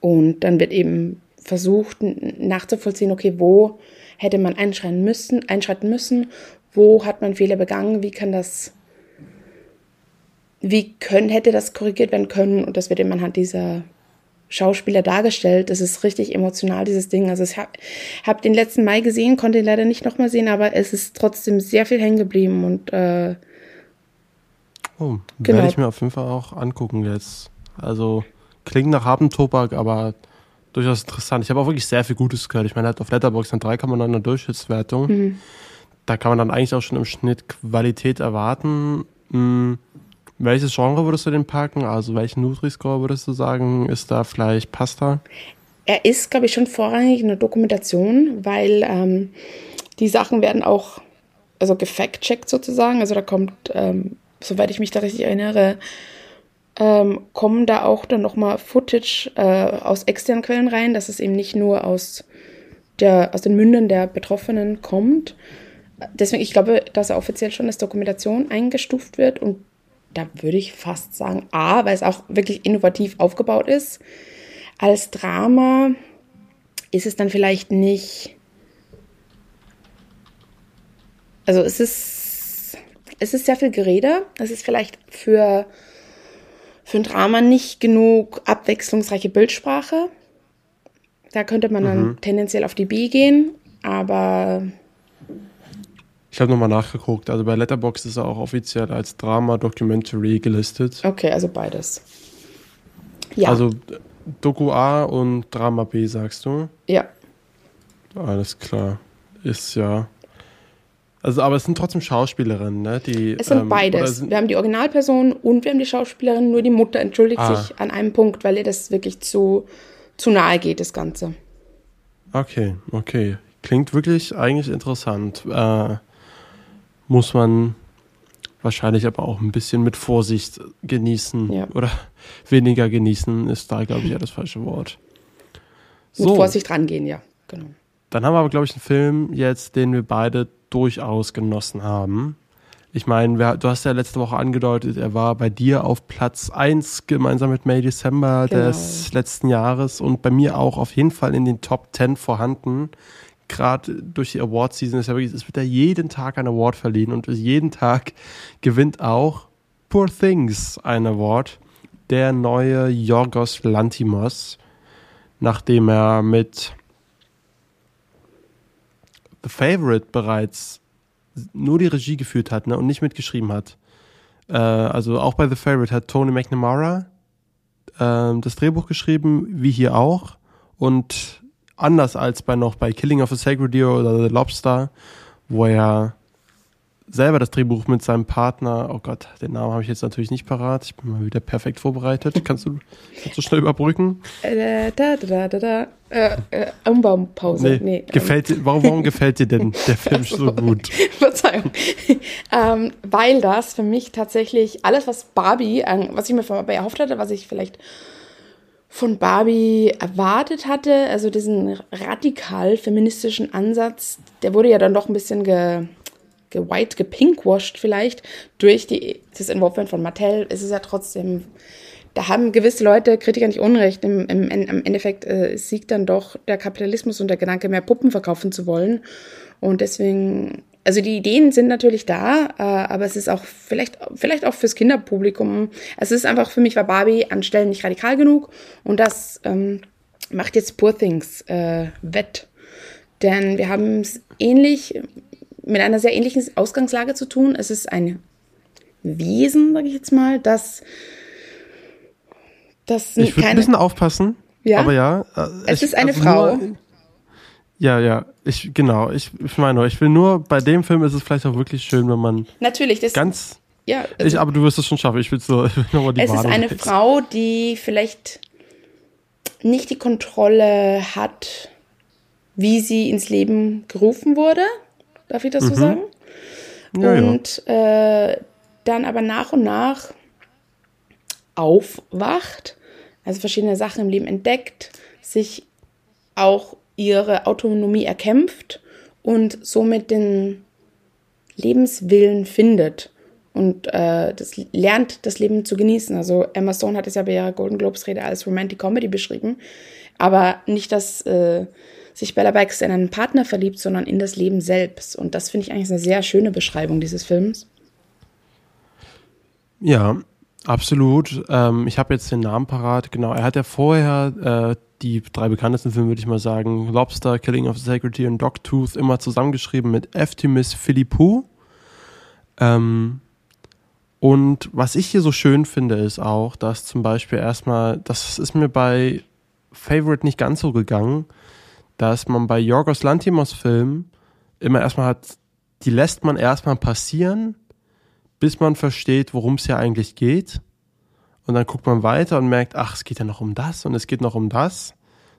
Und dann wird eben versucht nachzuvollziehen, okay, wo hätte man einschreiten müssen, einschreiten müssen, wo hat man Fehler begangen, wie kann das, wie können, hätte das korrigiert werden können? Und das wird eben anhand dieser Schauspieler dargestellt. Das ist richtig emotional, dieses Ding. Also ich habe hab den letzten Mai gesehen, konnte ihn leider nicht nochmal sehen, aber es ist trotzdem sehr viel hängen geblieben und äh, Oh, genau. werde ich mir auf jeden Fall auch angucken jetzt. Also klingt nach Habentobak, aber durchaus interessant. Ich habe auch wirklich sehr viel Gutes gehört. Ich meine, halt auf Letterboxd eine 3,9er Durchschnittswertung. Mhm. Da kann man dann eigentlich auch schon im Schnitt Qualität erwarten. Hm welches Genre würdest du denn packen? Also welchen Nutri-Score würdest du sagen, ist da vielleicht Pasta? Er ist, glaube ich, schon vorrangig eine Dokumentation, weil ähm, die Sachen werden auch also gefact-checkt sozusagen. Also da kommt, ähm, soweit ich mich da richtig erinnere, ähm, kommen da auch dann nochmal Footage äh, aus externen Quellen rein, dass es eben nicht nur aus, der, aus den Mündern der Betroffenen kommt. Deswegen, ich glaube, dass er offiziell schon als Dokumentation eingestuft wird und da würde ich fast sagen A, weil es auch wirklich innovativ aufgebaut ist. Als Drama ist es dann vielleicht nicht. Also es ist, es ist sehr viel Gerede. Es ist vielleicht für, für ein Drama nicht genug abwechslungsreiche Bildsprache. Da könnte man dann mhm. tendenziell auf die B gehen, aber ich habe nochmal nachgeguckt. Also bei Letterboxd ist er auch offiziell als Drama-Documentary gelistet. Okay, also beides. Ja. Also Doku A und Drama B, sagst du? Ja. Alles klar. Ist ja. Also, aber es sind trotzdem Schauspielerinnen, ne? Die, es sind ähm, beides. Sind wir haben die Originalperson und wir haben die Schauspielerin. Nur die Mutter entschuldigt ah. sich an einem Punkt, weil ihr das wirklich zu, zu nahe geht, das Ganze. Okay, okay. Klingt wirklich eigentlich interessant. Äh, muss man wahrscheinlich aber auch ein bisschen mit Vorsicht genießen. Ja. Oder weniger genießen ist da, glaube ich, ja das falsche Wort. So. Mit Vorsicht rangehen, ja, genau. Dann haben wir aber, glaube ich, einen Film jetzt, den wir beide durchaus genossen haben. Ich meine, du hast ja letzte Woche angedeutet, er war bei dir auf Platz 1 gemeinsam mit May December genau. des letzten Jahres und bei mir auch auf jeden Fall in den Top 10 vorhanden. Gerade durch die Award-Season ist ja wirklich, es wird ja jeden Tag ein Award verliehen und jeden Tag gewinnt auch Poor Things ein Award. Der neue Yorgos Lantimos, nachdem er mit The Favorite bereits nur die Regie geführt hat ne, und nicht mitgeschrieben hat. Äh, also auch bei The Favorite hat Tony McNamara äh, das Drehbuch geschrieben, wie hier auch. Und anders als bei noch bei Killing of a Sacred Deer oder The Lobster, wo er selber das Drehbuch mit seinem Partner, oh Gott, den Namen habe ich jetzt natürlich nicht parat, ich bin mal wieder perfekt vorbereitet. Kannst du, kannst du schnell überbrücken? Äh, da, da, da, da, äh, äh, Umbaumpause. Nee, nee, gefällt dir, warum, warum gefällt dir denn der Film [LAUGHS] so gut? Verzeihung. ähm, weil das für mich tatsächlich alles, was Barbie, was ich mir von Barbie erhofft hatte, was ich vielleicht von Barbie erwartet hatte, also diesen radikal feministischen Ansatz, der wurde ja dann doch ein bisschen ge gewhite, gepinkwashed vielleicht durch die, das Involvement von Mattel, ist es ja trotzdem, da haben gewisse Leute, Kritiker nicht Unrecht, im, im, im Endeffekt äh, siegt dann doch der Kapitalismus und der Gedanke, mehr Puppen verkaufen zu wollen. Und deswegen, also die Ideen sind natürlich da, äh, aber es ist auch vielleicht, vielleicht auch fürs Kinderpublikum, es ist einfach für mich war Barbie an Stellen nicht radikal genug und das ähm, macht jetzt Poor Things äh, wett. Denn wir haben es ähnlich mit einer sehr ähnlichen Ausgangslage zu tun. Es ist ein Wesen, sage ich jetzt mal, das, das Ich würde ein bisschen aufpassen. Ja. Aber ja. Äh, es ich, ist eine also Frau. Nur, ja, ja, ich, genau. Ich, ich meine, ich will nur, bei dem Film ist es vielleicht auch wirklich schön, wenn man. Natürlich, das. Ganz. Ja. Also, ich, aber du wirst es schon schaffen. Ich [LAUGHS] will so, nochmal die Es Warnung ist eine jetzt. Frau, die vielleicht nicht die Kontrolle hat, wie sie ins Leben gerufen wurde. Darf ich das mhm. so sagen? Ja, und ja. Äh, dann aber nach und nach aufwacht, also verschiedene Sachen im Leben entdeckt, sich auch ihre Autonomie erkämpft und somit den Lebenswillen findet und äh, das lernt, das Leben zu genießen. Also Emma Stone hat es ja bei ihrer Golden Globes Rede als Romantic Comedy beschrieben, aber nicht das äh, sich Bella Baxter in einen Partner verliebt, sondern in das Leben selbst. Und das finde ich eigentlich eine sehr schöne Beschreibung dieses Films. Ja, absolut. Ähm, ich habe jetzt den Namen parat. Genau, er hat ja vorher äh, die drei bekanntesten Filme, würde ich mal sagen, Lobster, Killing of the Sacred Deer und Dogtooth immer zusammengeschrieben mit Eftimis Philippou. Ähm, und was ich hier so schön finde, ist auch, dass zum Beispiel erstmal, das ist mir bei Favorite nicht ganz so gegangen, dass man bei Yorgos Lantimos Filmen immer erstmal hat, die lässt man erstmal passieren, bis man versteht, worum es ja eigentlich geht. Und dann guckt man weiter und merkt, ach, es geht ja noch um das und es geht noch um das.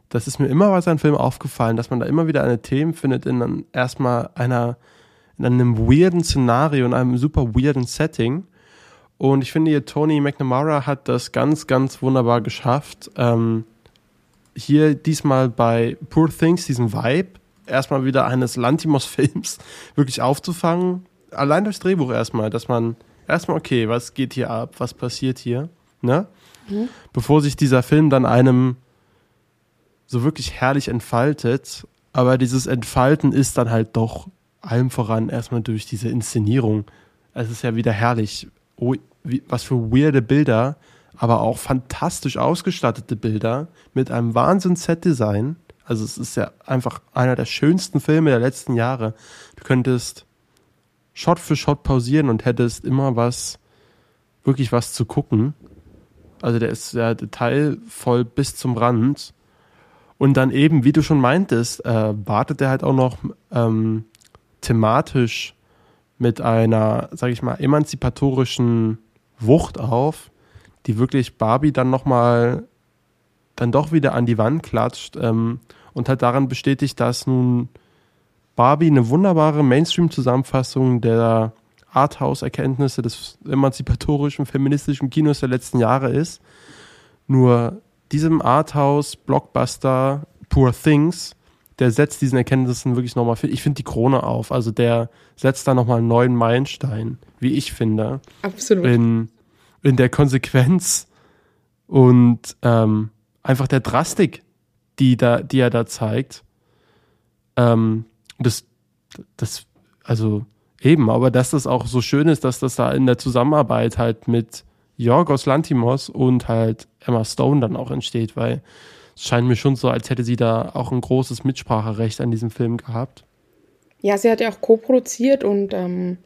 Das ist mir immer bei seinen Filmen aufgefallen, dass man da immer wieder eine Themen findet in dann erstmal einer, in einem weirden Szenario, in einem super weirden Setting. Und ich finde hier, Tony McNamara hat das ganz, ganz wunderbar geschafft, ähm, hier diesmal bei Poor Things diesen Vibe erstmal wieder eines Lantimos-Films [LAUGHS] wirklich aufzufangen. Allein durchs Drehbuch erstmal, dass man erstmal, okay, was geht hier ab, was passiert hier, ne? Mhm. Bevor sich dieser Film dann einem so wirklich herrlich entfaltet. Aber dieses Entfalten ist dann halt doch allem voran erstmal durch diese Inszenierung. Es ist ja wieder herrlich. Oh, wie, was für weirde Bilder aber auch fantastisch ausgestattete Bilder mit einem Wahnsinns-Set-Design. Also es ist ja einfach einer der schönsten Filme der letzten Jahre. Du könntest Shot für Shot pausieren und hättest immer was, wirklich was zu gucken. Also der ist ja detailvoll bis zum Rand. Und dann eben, wie du schon meintest, äh, wartet er halt auch noch ähm, thematisch mit einer, sag ich mal, emanzipatorischen Wucht auf, die wirklich Barbie dann nochmal dann doch wieder an die Wand klatscht ähm, und halt daran bestätigt, dass nun Barbie eine wunderbare Mainstream-Zusammenfassung der Arthouse-Erkenntnisse des emanzipatorischen, feministischen Kinos der letzten Jahre ist. Nur diesem Arthouse-Blockbuster Poor Things, der setzt diesen Erkenntnissen wirklich nochmal, ich finde die Krone auf. Also der setzt da nochmal einen neuen Meilenstein, wie ich finde. Absolut. In, in der Konsequenz und ähm, einfach der Drastik, die, da, die er da zeigt. Ähm, das, das, also eben, aber dass das auch so schön ist, dass das da in der Zusammenarbeit halt mit Jorgos Lantimos und halt Emma Stone dann auch entsteht, weil es scheint mir schon so, als hätte sie da auch ein großes Mitspracherecht an diesem Film gehabt. Ja, sie hat ja auch co-produziert und ähm,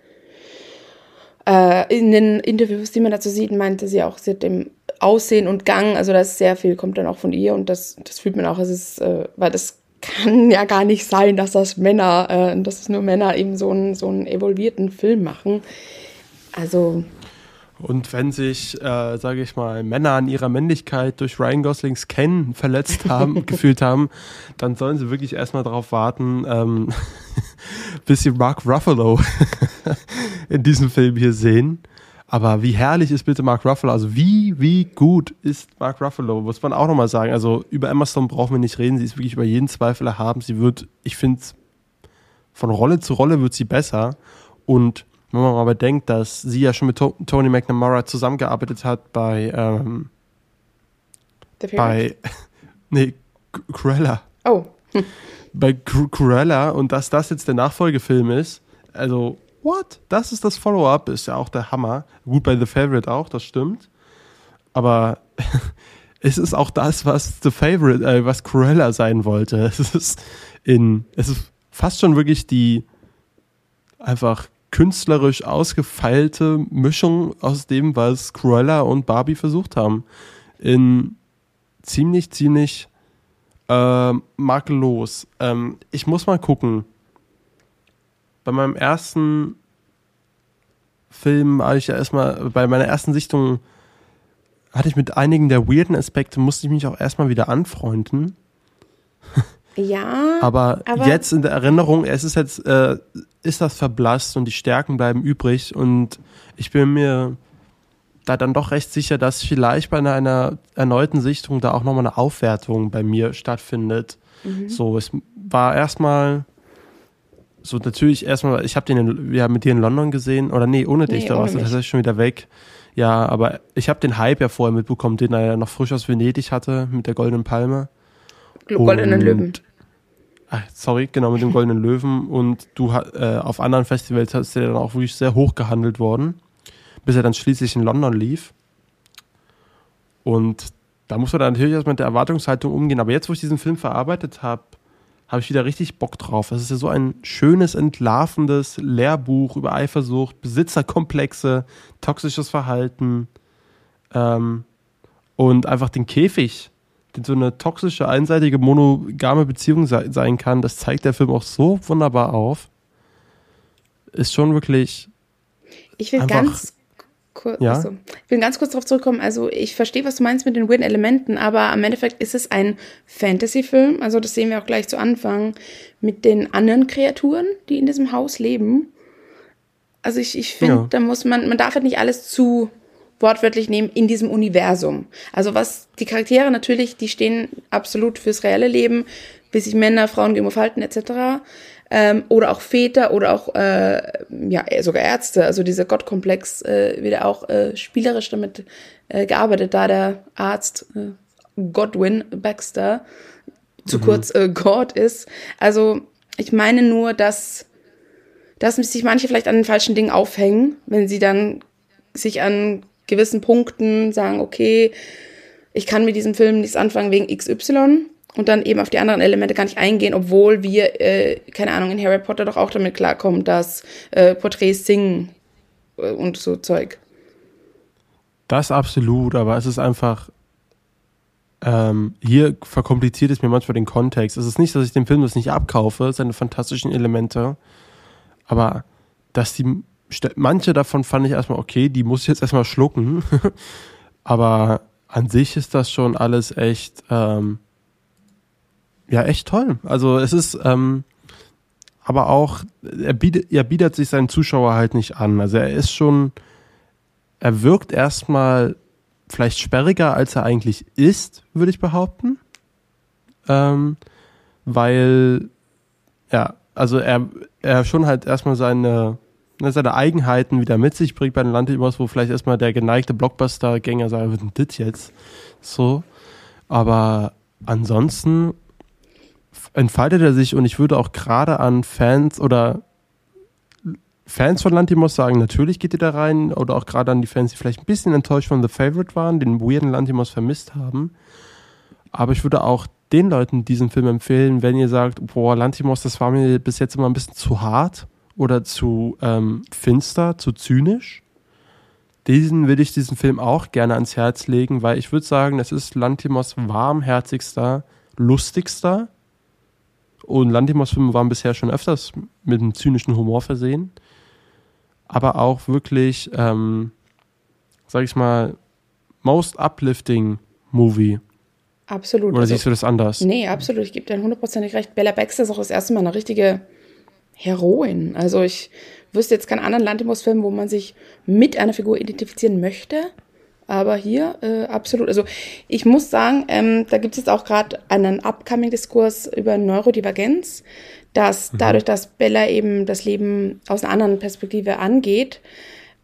äh, in den Interviews, die man dazu sieht, meinte sie auch, sie hat dem Aussehen und Gang, also das sehr viel kommt dann auch von ihr und das, das fühlt man auch, es ist, äh, weil das kann ja gar nicht sein, dass das Männer, äh, dass es nur Männer eben so einen, so einen evolvierten Film machen. Also. Und wenn sich, äh, sage ich mal, Männer an ihrer Männlichkeit durch Ryan Goslings Kennen verletzt haben, [LAUGHS] gefühlt haben, dann sollen sie wirklich erstmal darauf warten, ähm, [LAUGHS] bis sie Mark Ruffalo [LAUGHS] in diesem Film hier sehen. Aber wie herrlich ist bitte Mark Ruffalo? Also wie, wie gut ist Mark Ruffalo? Muss man auch nochmal sagen. Also über Emma Stone brauchen wir nicht reden. Sie ist wirklich über jeden Zweifel erhaben. Sie wird, ich finde, von Rolle zu Rolle wird sie besser. Und wenn man mal bedenkt, dass sie ja schon mit to Tony McNamara zusammengearbeitet hat bei, ähm, bei, [LAUGHS] nee, Cruella. Oh. [LAUGHS] Bei Cruella und dass das jetzt der Nachfolgefilm ist, also what? Das ist das Follow-up, ist ja auch der Hammer. Gut, bei The Favorite auch, das stimmt. Aber [LAUGHS] es ist auch das, was The Favorite, äh, was Cruella sein wollte. [LAUGHS] Es ist in, es ist fast schon wirklich die einfach künstlerisch ausgefeilte Mischung aus dem, was Cruella und Barbie versucht haben. In ziemlich, ziemlich äh, makellos. Ähm, ich muss mal gucken bei meinem ersten Film war ich ja erstmal, bei meiner ersten Sichtung hatte ich mit einigen der weirden Aspekte, musste ich mich auch erstmal wieder anfreunden. Ja. aber, aber, jetzt in der Erinnerung, es ist jetzt, äh, ist das verblasst und die Stärken bleiben übrig und ich bin mir da dann doch recht sicher, dass vielleicht bei einer, einer erneuten Sichtung da auch nochmal eine Aufwertung bei mir stattfindet. Mhm. So, es war erstmal so natürlich erstmal, ich habe den in, ja, mit dir in London gesehen, oder nee, ohne dich, nee, da warst du tatsächlich schon wieder weg. Ja, aber ich habe den Hype ja vorher mitbekommen, den er ja noch frisch aus Venedig hatte, mit der Goldenen Palme. Goldenen Löwen. Ach, sorry, genau, mit dem Goldenen Löwen. Und du äh, auf anderen Festivals hast du dann auch wirklich sehr hoch gehandelt worden, bis er dann schließlich in London lief. Und da muss man dann natürlich erstmal mit der Erwartungshaltung umgehen. Aber jetzt, wo ich diesen Film verarbeitet habe, habe ich wieder richtig Bock drauf. Das ist ja so ein schönes, entlarvendes Lehrbuch über Eifersucht, Besitzerkomplexe, toxisches Verhalten ähm, und einfach den Käfig, den so eine toxische, einseitige, monogame Beziehung se sein kann. Das zeigt der Film auch so wunderbar auf. Ist schon wirklich. Ich will ganz Kur ja? Achso. Ich will ganz kurz darauf zurückkommen. Also, ich verstehe, was du meinst mit den weirden Elementen, aber am Endeffekt ist es ein Fantasy-Film. Also, das sehen wir auch gleich zu Anfang mit den anderen Kreaturen, die in diesem Haus leben. Also, ich, ich finde, ja. da muss man, man darf halt nicht alles zu wortwörtlich nehmen in diesem Universum. Also, was die Charaktere natürlich, die stehen absolut fürs reelle Leben, wie sich Männer, Frauen gegenüber verhalten, etc ähm, oder auch Väter oder auch äh, ja sogar Ärzte. Also dieser Gottkomplex äh, wird auch äh, spielerisch damit äh, gearbeitet, da der Arzt äh, Godwin Baxter zu mhm. kurz äh, God ist. Also ich meine nur, dass dass sich manche vielleicht an den falschen Dingen aufhängen, wenn sie dann sich an gewissen Punkten sagen, okay, ich kann mit diesem Film nichts anfangen wegen XY und dann eben auf die anderen Elemente gar nicht eingehen, obwohl wir, äh, keine Ahnung, in Harry Potter doch auch damit klarkommen, dass äh, Porträts singen äh, und so Zeug. Das absolut, aber es ist einfach, ähm, hier verkompliziert es mir manchmal den Kontext. Es ist nicht, dass ich dem Film das nicht abkaufe, seine fantastischen Elemente, aber dass die, manche davon fand ich erstmal okay, die muss ich jetzt erstmal schlucken. [LAUGHS] Aber an sich ist das schon alles echt, ähm, ja, echt toll. Also es ist, ähm, aber auch, er bietet, er bietet sich seinen Zuschauer halt nicht an. Also er ist schon, er wirkt erstmal vielleicht sperriger, als er eigentlich ist, würde ich behaupten. Ähm, weil, ja, also er, er schon halt erstmal seine, ne, seine Eigenheiten wieder mit sich bringt bei den Landimos, wo vielleicht erstmal der geneigte Blockbuster-Gänger sagt, was denn das jetzt? So. Aber ansonsten entfaltet er sich und ich würde auch gerade an Fans oder Fans von Lantimos sagen, natürlich geht ihr da rein oder auch gerade an die Fans, die vielleicht ein bisschen enttäuscht von The Favorite waren, den weirden Lantimos vermisst haben. Aber ich würde auch den Leuten diesen Film empfehlen, wenn ihr sagt, boah, Lantimos, das war mir bis jetzt immer ein bisschen zu hart oder zu ähm, finster, zu zynisch. Diesen würde ich diesen Film auch gerne ans Herz legen, weil ich würde sagen, das ist Lantimos warmherzigster, lustigster und Lantimos-Filme waren bisher schon öfters mit einem zynischen Humor versehen. Aber auch wirklich, ähm, sag ich mal, most uplifting Movie. Absolut. Oder also, siehst du das anders? Nee, absolut. Ich gebe dir hundertprozentig recht. Bella Baxter ist auch das erste Mal eine richtige Heroin. Also ich wüsste jetzt keinen anderen Lantimos-Film, wo man sich mit einer Figur identifizieren möchte. Aber hier äh, absolut. Also ich muss sagen, ähm, da gibt es jetzt auch gerade einen Upcoming-Diskurs über Neurodivergenz, dass mhm. dadurch, dass Bella eben das Leben aus einer anderen Perspektive angeht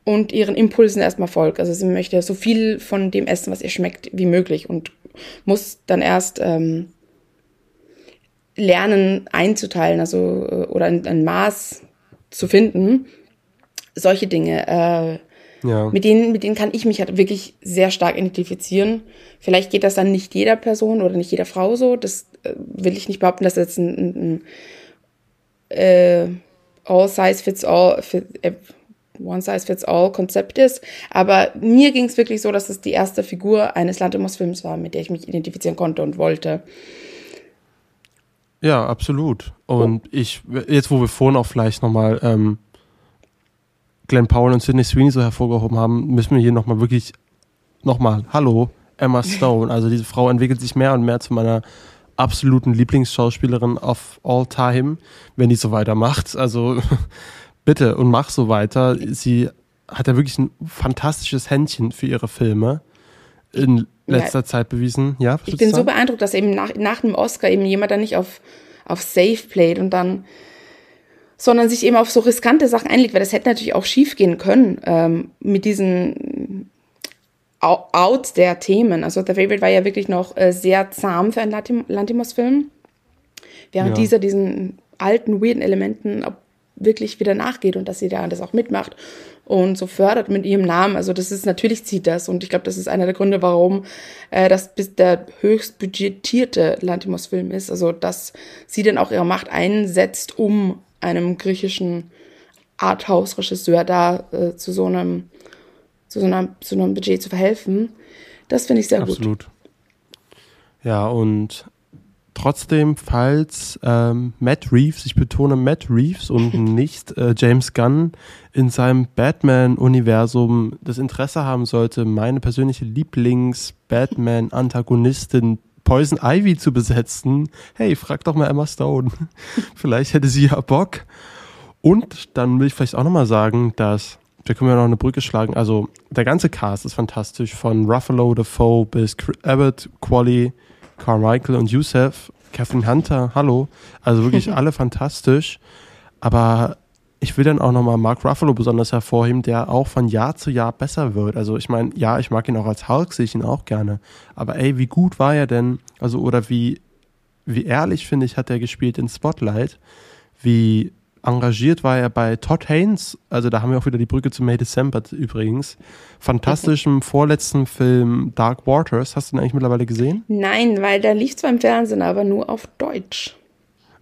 und ihren Impulsen erstmal folgt. Also sie möchte so viel von dem essen, was ihr schmeckt, wie möglich und muss dann erst ähm, lernen einzuteilen, also äh, oder ein, ein Maß zu finden. Solche Dinge. Äh, ja. Mit denen, mit denen kann ich mich halt wirklich sehr stark identifizieren. Vielleicht geht das dann nicht jeder Person oder nicht jeder Frau so. Das äh, will ich nicht behaupten, dass das jetzt ein, ein, ein äh, all size fits all, fit, äh, one size fits all Konzept ist. Aber mir ging es wirklich so, dass es die erste Figur eines Lantimos-Films war, mit der ich mich identifizieren konnte und wollte. Ja, absolut. Und oh. ich, jetzt wo wir vorhin auch vielleicht nochmal ähm, Glenn Powell und Sidney Sweeney so hervorgehoben haben, müssen wir hier nochmal wirklich nochmal, hallo, Emma Stone. Also diese Frau entwickelt sich mehr und mehr zu meiner absoluten Lieblingsschauspielerin of all time, wenn die so weitermacht. Also [LAUGHS] bitte und mach so weiter. Sie hat ja wirklich ein fantastisches Händchen für ihre Filme in letzter ja, Zeit bewiesen. Ja, ich bin so beeindruckt, dass eben nach, nach dem Oscar eben jemand da nicht auf, auf Safe playt und dann sondern sich eben auf so riskante Sachen einlegt, weil das hätte natürlich auch schief gehen können ähm, mit diesen Out der Themen. Also The Favorite war ja wirklich noch äh, sehr zahm für einen Lantim Lantimos-Film, während ja. dieser diesen alten, weirden Elementen wirklich wieder nachgeht und dass sie da das auch mitmacht und so fördert mit ihrem Namen. Also das ist natürlich zieht das und ich glaube, das ist einer der Gründe, warum äh, das bis der höchst budgetierte Lantimos-Film ist. Also dass sie dann auch ihre Macht einsetzt, um einem griechischen Arthouse-Regisseur da äh, zu so einem zu so, einer, zu einem Budget zu verhelfen. Das finde ich sehr Absolut. gut. Absolut. Ja, und trotzdem, falls ähm, Matt Reeves, ich betone Matt Reeves und [LAUGHS] nicht äh, James Gunn in seinem Batman-Universum das Interesse haben sollte, meine persönliche Lieblings-Batman-Antagonistin Poison Ivy zu besetzen. Hey, frag doch mal Emma Stone. [LAUGHS] vielleicht hätte sie ja Bock. Und dann will ich vielleicht auch nochmal sagen, dass, da können wir noch eine Brücke schlagen, also der ganze Cast ist fantastisch, von Ruffalo, Defoe bis Abbott, Qualley, Carmichael und Youssef, Catherine Hunter, hallo. Also wirklich [LAUGHS] alle fantastisch. Aber ich will dann auch nochmal Mark Ruffalo besonders hervorheben, der auch von Jahr zu Jahr besser wird. Also ich meine, ja, ich mag ihn auch als Hulk, sehe ich ihn auch gerne. Aber ey, wie gut war er denn? Also, oder wie, wie ehrlich, finde ich, hat er gespielt in Spotlight. Wie engagiert war er bei Todd Haynes. Also da haben wir auch wieder die Brücke zu May December übrigens. Fantastischem vorletzten Film Dark Waters. Hast du den eigentlich mittlerweile gesehen? Nein, weil der lief zwar im Fernsehen, aber nur auf Deutsch.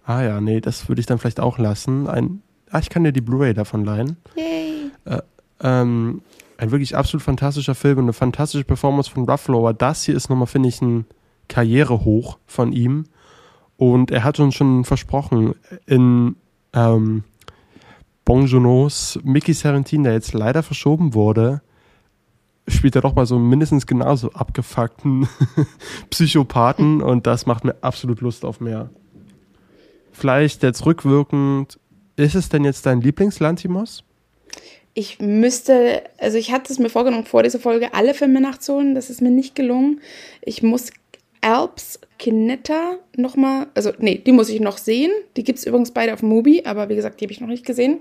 Ah ja, nee, das würde ich dann vielleicht auch lassen. Ein ah, ich kann dir die Blu-ray davon leihen. Yay. Äh, ähm, ein wirklich absolut fantastischer Film und eine fantastische Performance von Ruffalo. Aber das hier ist nochmal, finde ich, ein Karrierehoch von ihm. Und er hat uns schon versprochen, in, ähm, Bonjournos Mickey Serentin, der jetzt leider verschoben wurde, spielt er doch mal so mindestens genauso abgefuckten [LAUGHS] Psychopathen [LAUGHS] und das macht mir absolut Lust auf mehr. Vielleicht jetzt rückwirkend, ist es denn jetzt dein Lieblingslantimos? Ich müsste, also ich hatte es mir vorgenommen, vor dieser Folge alle Filme nachzuholen. Das ist mir nicht gelungen. Ich muss Alps Kinetta nochmal, also nee, die muss ich noch sehen. Die gibt es übrigens beide auf Mubi, aber wie gesagt, die habe ich noch nicht gesehen.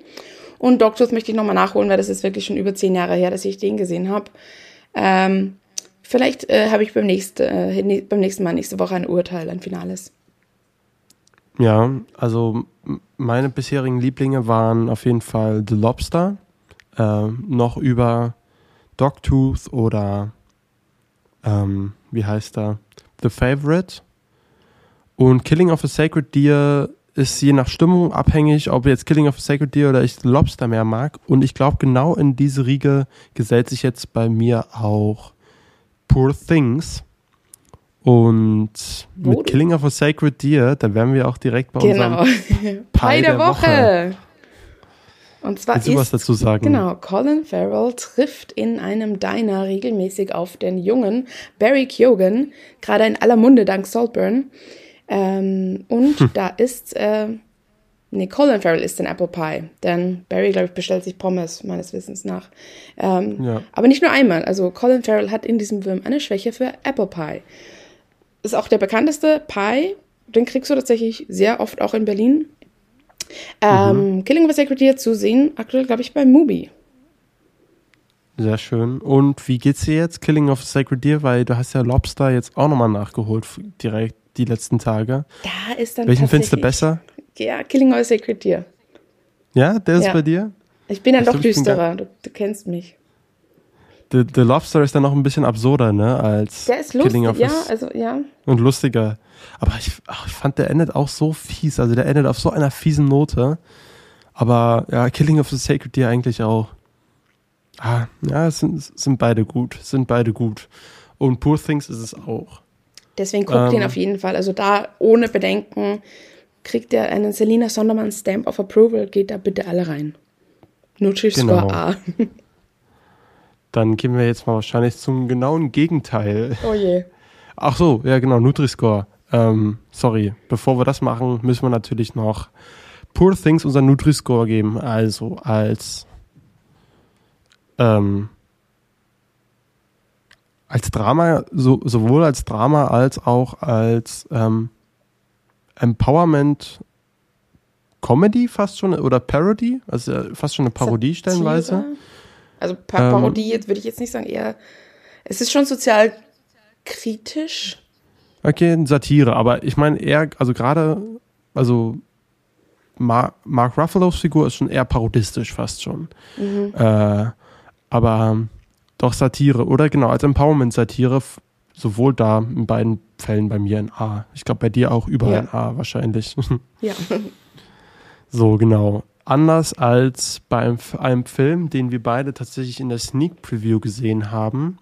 Und Doctors möchte ich nochmal nachholen, weil das ist wirklich schon über zehn Jahre her, dass ich den gesehen habe. Ähm, vielleicht äh, habe ich beim, nächst, äh, beim nächsten Mal, nächste Woche ein Urteil, ein Finales. Ja, also meine bisherigen Lieblinge waren auf jeden Fall The Lobster, äh, noch über Dogtooth oder ähm, wie heißt er? The Favorite. Und Killing of a Sacred Deer ist je nach Stimmung abhängig, ob jetzt Killing of a Sacred Deer oder ich Lobster mehr mag. Und ich glaube, genau in diese Riege gesellt sich jetzt bei mir auch Poor Things. Und mit oh. Killing of a Sacred Deer, da wären wir auch direkt bei genau. [LAUGHS] unserem Pi der, der Woche. Woche. Und zwar Willst du ist, was dazu sagen? Genau, Colin Farrell trifft in einem Diner regelmäßig auf den jungen Barry Keoghan, gerade in aller Munde dank Saltburn. Ähm, und hm. da ist, äh, nee, Colin Farrell ist ein Apple Pie, denn Barry, glaube ich, bestellt sich Pommes, meines Wissens nach. Ähm, ja. Aber nicht nur einmal, also Colin Farrell hat in diesem Film eine Schwäche für Apple Pie. Ist auch der bekannteste Pie, den kriegst du tatsächlich sehr oft auch in Berlin. Ähm, mhm. Killing of a Sacred Deer zu sehen, aktuell, glaube ich, bei Mubi. Sehr schön. Und wie geht's dir jetzt, Killing of a Sacred Deer? Weil du hast ja Lobster jetzt auch nochmal nachgeholt, direkt die letzten Tage. Da ist dann Welchen findest du besser? Ja, Killing of a Sacred Deer. Ja, der ist ja. bei dir? Ich bin dann ich doch düsterer, du, du, kennst mich. The, The Lobster ist dann noch ein bisschen absurder, ne, als Der ist lustig, ja, also, ja. Und lustiger. Aber ich, ach, ich fand, der endet auch so fies, also der endet auf so einer fiesen Note. Aber, ja, Killing of the Sacred Deer eigentlich auch. Ah, ja, sind, sind beide gut, sind beide gut. Und Poor Things ist es auch. Deswegen guckt ähm, ihn auf jeden Fall. Also da ohne Bedenken kriegt er einen Selina Sondermann Stamp of Approval. Geht da bitte alle rein. Nutri-Score genau. A. [LAUGHS] Dann gehen wir jetzt mal wahrscheinlich zum genauen Gegenteil. Oh je. Ach so, ja genau, Nutri-Score. Ähm, sorry, bevor wir das machen, müssen wir natürlich noch Poor Things unseren Nutri-Score geben. Also als ähm, als Drama, so, sowohl als Drama als auch als ähm, Empowerment Comedy fast schon oder Parody, also fast schon eine Parodie Satire? Also pa Parodie ähm, würde ich jetzt nicht sagen, eher es ist schon sozial kritisch. Okay, Satire, aber ich meine eher, also gerade, also Mar Mark Ruffalos Figur ist schon eher parodistisch fast schon. Mhm. Äh, aber doch Satire, oder genau, als Empowerment-Satire, sowohl da in beiden Fällen bei mir in A. Ich glaube bei dir auch überall ja. in A wahrscheinlich. [LAUGHS] Ja. So, genau. Anders als bei einem, einem, Film, den wir beide tatsächlich in der Sneak Preview gesehen haben.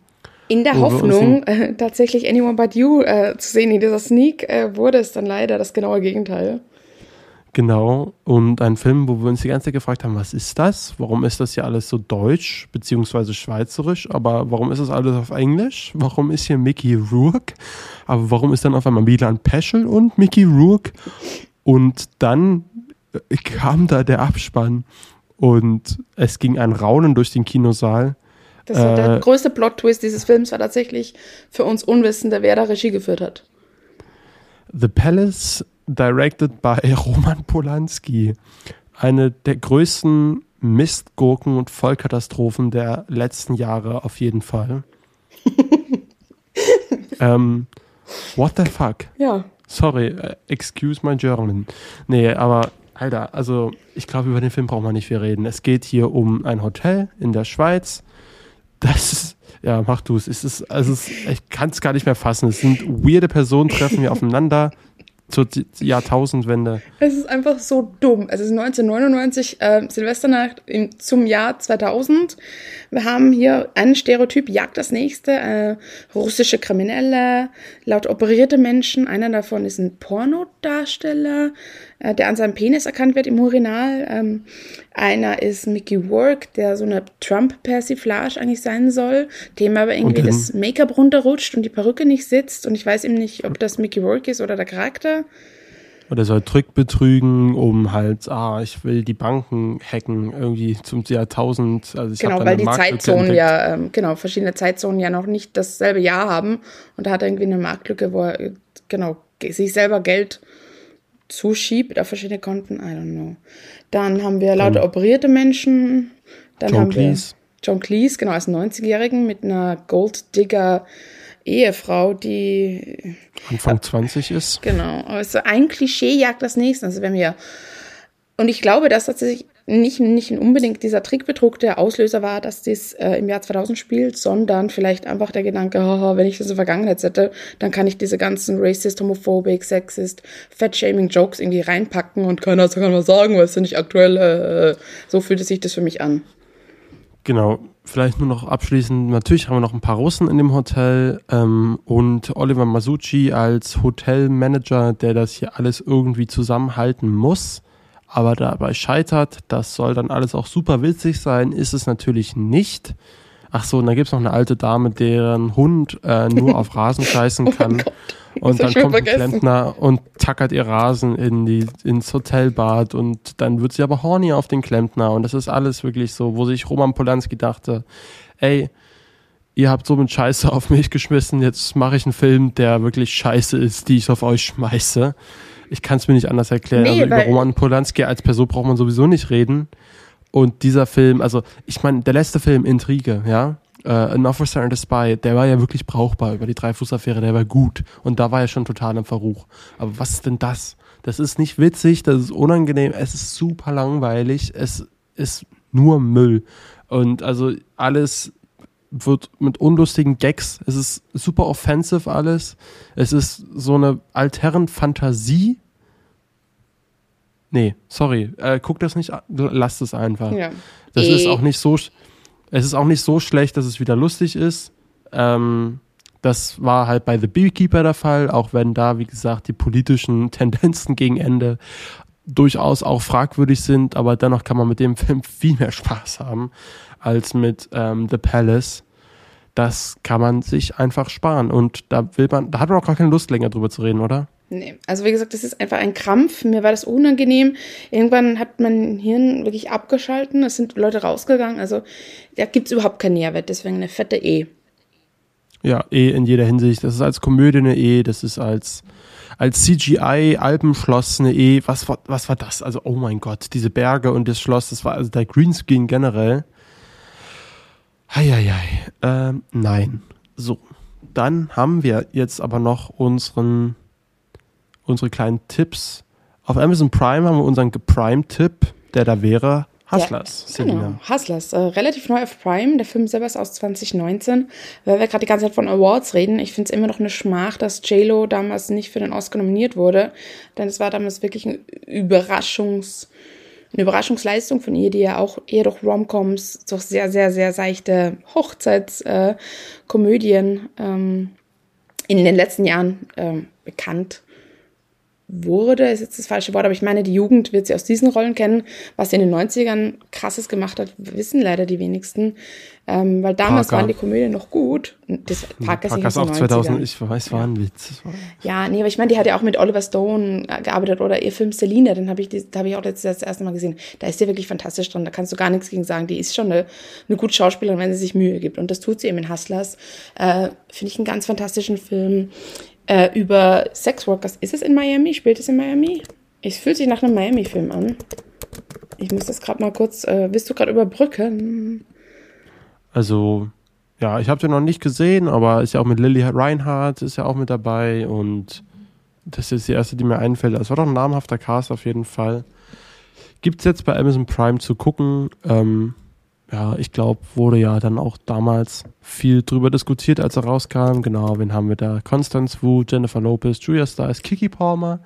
In der Hoffnung, äh, tatsächlich Anyone But You äh, zu sehen in dieser Sneak, äh, wurde es dann leider das genaue Gegenteil. Genau, und ein Film, wo wir uns die ganze Zeit gefragt haben, was ist das? Warum ist das hier alles so deutsch beziehungsweise schweizerisch? Aber warum ist das alles auf Englisch? Warum ist hier Mickey Rourke? Aber warum ist dann auf einmal Milan Peschel und Mickey Rourke? Und dann kam da der Abspann und es ging ein Raunen durch den Kinosaal. Das war äh, der größte Plot-Twist dieses Films war tatsächlich für uns Unwissende, wer da Regie geführt hat. The Palace directed by [LAUGHS] Roman Polanski. Eine der größten Mistgurken und Vollkatastrophen der letzten Jahre auf jeden Fall. [LAUGHS] ähm, what the fuck? Ja. Sorry, uh, excuse my German. Nee, aber Alter, also ich glaube, über den Film braucht man nicht viel reden. Es geht hier um ein Hotel in der Schweiz. Das ist, ja, mach du es. Ist, also es, ich kann es gar nicht mehr fassen. Es sind weirde Personen treffen hier aufeinander [LAUGHS] zur Jahrtausendwende. Es ist einfach so dumm. Es ist 1999, äh, Silvesternacht im, zum Jahr 2000. Wir haben hier einen Stereotyp, jagt das nächste, äh, russische Kriminelle, laut operierte Menschen. Einer davon ist ein Pornodarsteller, äh, der an seinem Penis erkannt wird im Urinal. Ähm, einer ist Mickey Work, der so eine Trump-Persiflage eigentlich sein soll, dem aber irgendwie das Make-up runterrutscht und die Perücke nicht sitzt. Und ich weiß eben nicht, ob das Mickey Work ist oder der Charakter. Oder soll Trick betrügen, um halt, ah, ich will die Banken hacken, irgendwie zum Jahrtausend. Also ich genau, weil die Zeitzonen ja, ähm, genau, verschiedene Zeitzonen ja noch nicht dasselbe Jahr haben. Und da hat er irgendwie eine Marktlücke, wo er, genau, sich selber Geld zuschiebt auf verschiedene Konten. I don't know. Dann haben wir lauter operierte Menschen. Dann John haben Cleese. wir John Cleese, genau, als 90-Jährigen mit einer Gold Digger Ehefrau, die Anfang 20 ist. Genau. Also ein Klischee jagt das nächste. Also wenn wir und ich glaube, dass tatsächlich nicht, nicht unbedingt dieser Trickbetrug der Auslöser war, dass dies äh, im Jahr 2000 spielt, sondern vielleicht einfach der Gedanke, haha, wenn ich das in der Vergangenheit hätte, dann kann ich diese ganzen racist, homophobic, sexist, fat-shaming Jokes irgendwie reinpacken und keiner kann was sagen, weil es ja nicht aktuell, äh, so fühlt es sich das für mich an. Genau, vielleicht nur noch abschließend, natürlich haben wir noch ein paar Russen in dem Hotel ähm, und Oliver Masucci als Hotelmanager, der das hier alles irgendwie zusammenhalten muss aber dabei scheitert. Das soll dann alles auch super witzig sein, ist es natürlich nicht. Ach so, und dann gibt es noch eine alte Dame, deren Hund äh, nur auf [LAUGHS] Rasen scheißen oh kann. oh und dann kommt ein Klempner und tackert ihr Rasen in die, ins Hotelbad und dann wird sie aber horny auf den Klempner. Und das ist alles wirklich so, wo sich Roman Polanski dachte, ey, ihr habt so mit Scheiße auf mich [LAUGHS] geschmissen, jetzt mache ich einen Film, der wirklich scheiße ist, die ich auf euch schmeiße. Ich kann es mir nicht anders erklären. Nee, also über Roman Polanski als Person braucht man sowieso nicht reden. Und dieser Film, also ich meine, der letzte Film, Intrige, ja, uh, An Officer and a Spy, der war ja wirklich brauchbar über die Dreifuß-Affäre, der war gut. Und da war er schon total im Verruch. Aber was ist denn das? Das ist nicht witzig, das ist unangenehm, es ist super langweilig, es ist nur Müll. Und also alles wird mit unlustigen Gags, es ist super offensive alles. Es ist so eine alteren Fantasie, Nee, sorry. Äh, guck das nicht an. Lasst es einfach. Ja. Das e ist auch nicht so. Es ist auch nicht so schlecht, dass es wieder lustig ist. Ähm, das war halt bei The Beekeeper der Fall, auch wenn da, wie gesagt, die politischen [LAUGHS] Tendenzen gegen Ende durchaus auch fragwürdig sind, aber dennoch kann man mit dem [LAUGHS] Film viel mehr Spaß haben als mit ähm, The Palace. Das kann man sich einfach sparen und da will man, da hat man auch gar keine Lust länger drüber zu reden, oder? Nee, also wie gesagt, das ist einfach ein Krampf. Mir war das unangenehm. Irgendwann hat mein Hirn wirklich abgeschalten. Es sind Leute rausgegangen. Also da gibt es überhaupt keinen Nährwert. Deswegen eine fette E. Ja, E in jeder Hinsicht. Das ist als Komödie eine E. Das ist als, als CGI Alpenschloss eine E. Was, was war das? Also, oh mein Gott, diese Berge und das Schloss. Das war also der Greenscreen generell. Heieiei. Ähm, nein. So. Dann haben wir jetzt aber noch unseren unsere kleinen Tipps. Auf Amazon Prime haben wir unseren Prime-Tipp, der da wäre Hustlers. Ja, genau, Hustlers. Äh, relativ neu auf Prime. Der Film selber ist aus 2019. Weil wir gerade die ganze Zeit von Awards reden, ich finde es immer noch eine Schmach, dass J-Lo damals nicht für den Oscar nominiert wurde. Denn es war damals wirklich ein Überraschungs- eine Überraschungsleistung von ihr, die ja auch eher durch Romcoms, doch sehr, sehr, sehr seichte Hochzeitskomödien äh, ähm, in den letzten Jahren ähm, bekannt wurde, ist jetzt das falsche Wort, aber ich meine, die Jugend wird sie aus diesen Rollen kennen. Was sie in den 90ern krasses gemacht hat, wissen leider die wenigsten. Ähm, weil damals Parker. waren die Komödien noch gut. Das Parker, Parker ist auch 2000, ich weiß, war ein Witz. Ja, nee, aber ich meine, die hat ja auch mit Oliver Stone gearbeitet oder ihr Film Selina, den habe ich, hab ich auch letztes das erste Mal gesehen. Da ist sie wirklich fantastisch dran, da kannst du gar nichts gegen sagen. Die ist schon eine, eine gute Schauspielerin, wenn sie sich Mühe gibt. Und das tut sie eben in Hustlers. Äh, Finde ich einen ganz fantastischen Film äh, über Sexworkers. Ist es in Miami? Spielt es in Miami? Es fühlt sich nach einem Miami-Film an. Ich muss das gerade mal kurz. Äh, willst du gerade überbrücken? Also, ja, ich habe den noch nicht gesehen, aber ist ja auch mit Lily Reinhardt, ist ja auch mit dabei und das ist die erste, die mir einfällt. Es war doch ein namhafter Cast auf jeden Fall. Gibt es jetzt bei Amazon Prime zu gucken. Ähm, ja, ich glaube, wurde ja dann auch damals viel drüber diskutiert, als er rauskam. Genau, wen haben wir da? Constance Wu, Jennifer Lopez, Julia Stiles, Kiki Palmer,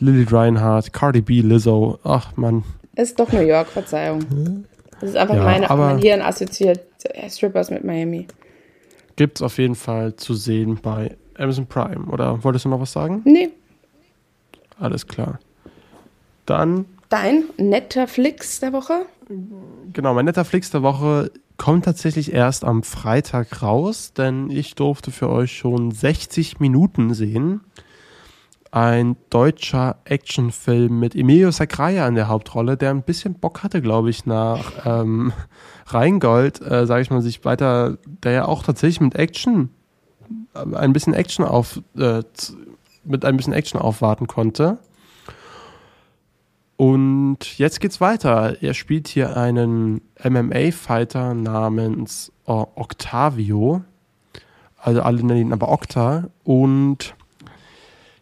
Lily Reinhardt, Cardi B, Lizzo. Ach man. Ist doch New York, Verzeihung. Das ist einfach ja, meine, man hier assoziiert Strippers mit Miami. Gibt es auf jeden Fall zu sehen bei Amazon Prime. Oder wolltest du noch was sagen? Nee. Alles klar. Dann. Dein netter Flix der Woche? Genau, mein netter Flix der Woche kommt tatsächlich erst am Freitag raus, denn ich durfte für euch schon 60 Minuten sehen. Ein deutscher Actionfilm mit Emilio Sacraia in der Hauptrolle, der ein bisschen Bock hatte, glaube ich, nach ähm, Rheingold, äh, sage ich mal, sich weiter, der ja auch tatsächlich mit Action, äh, ein bisschen Action auf, äh, mit ein bisschen Action aufwarten konnte. Und jetzt geht's weiter. Er spielt hier einen MMA-Fighter namens oh, Octavio. Also alle nennen ihn aber Octa. Und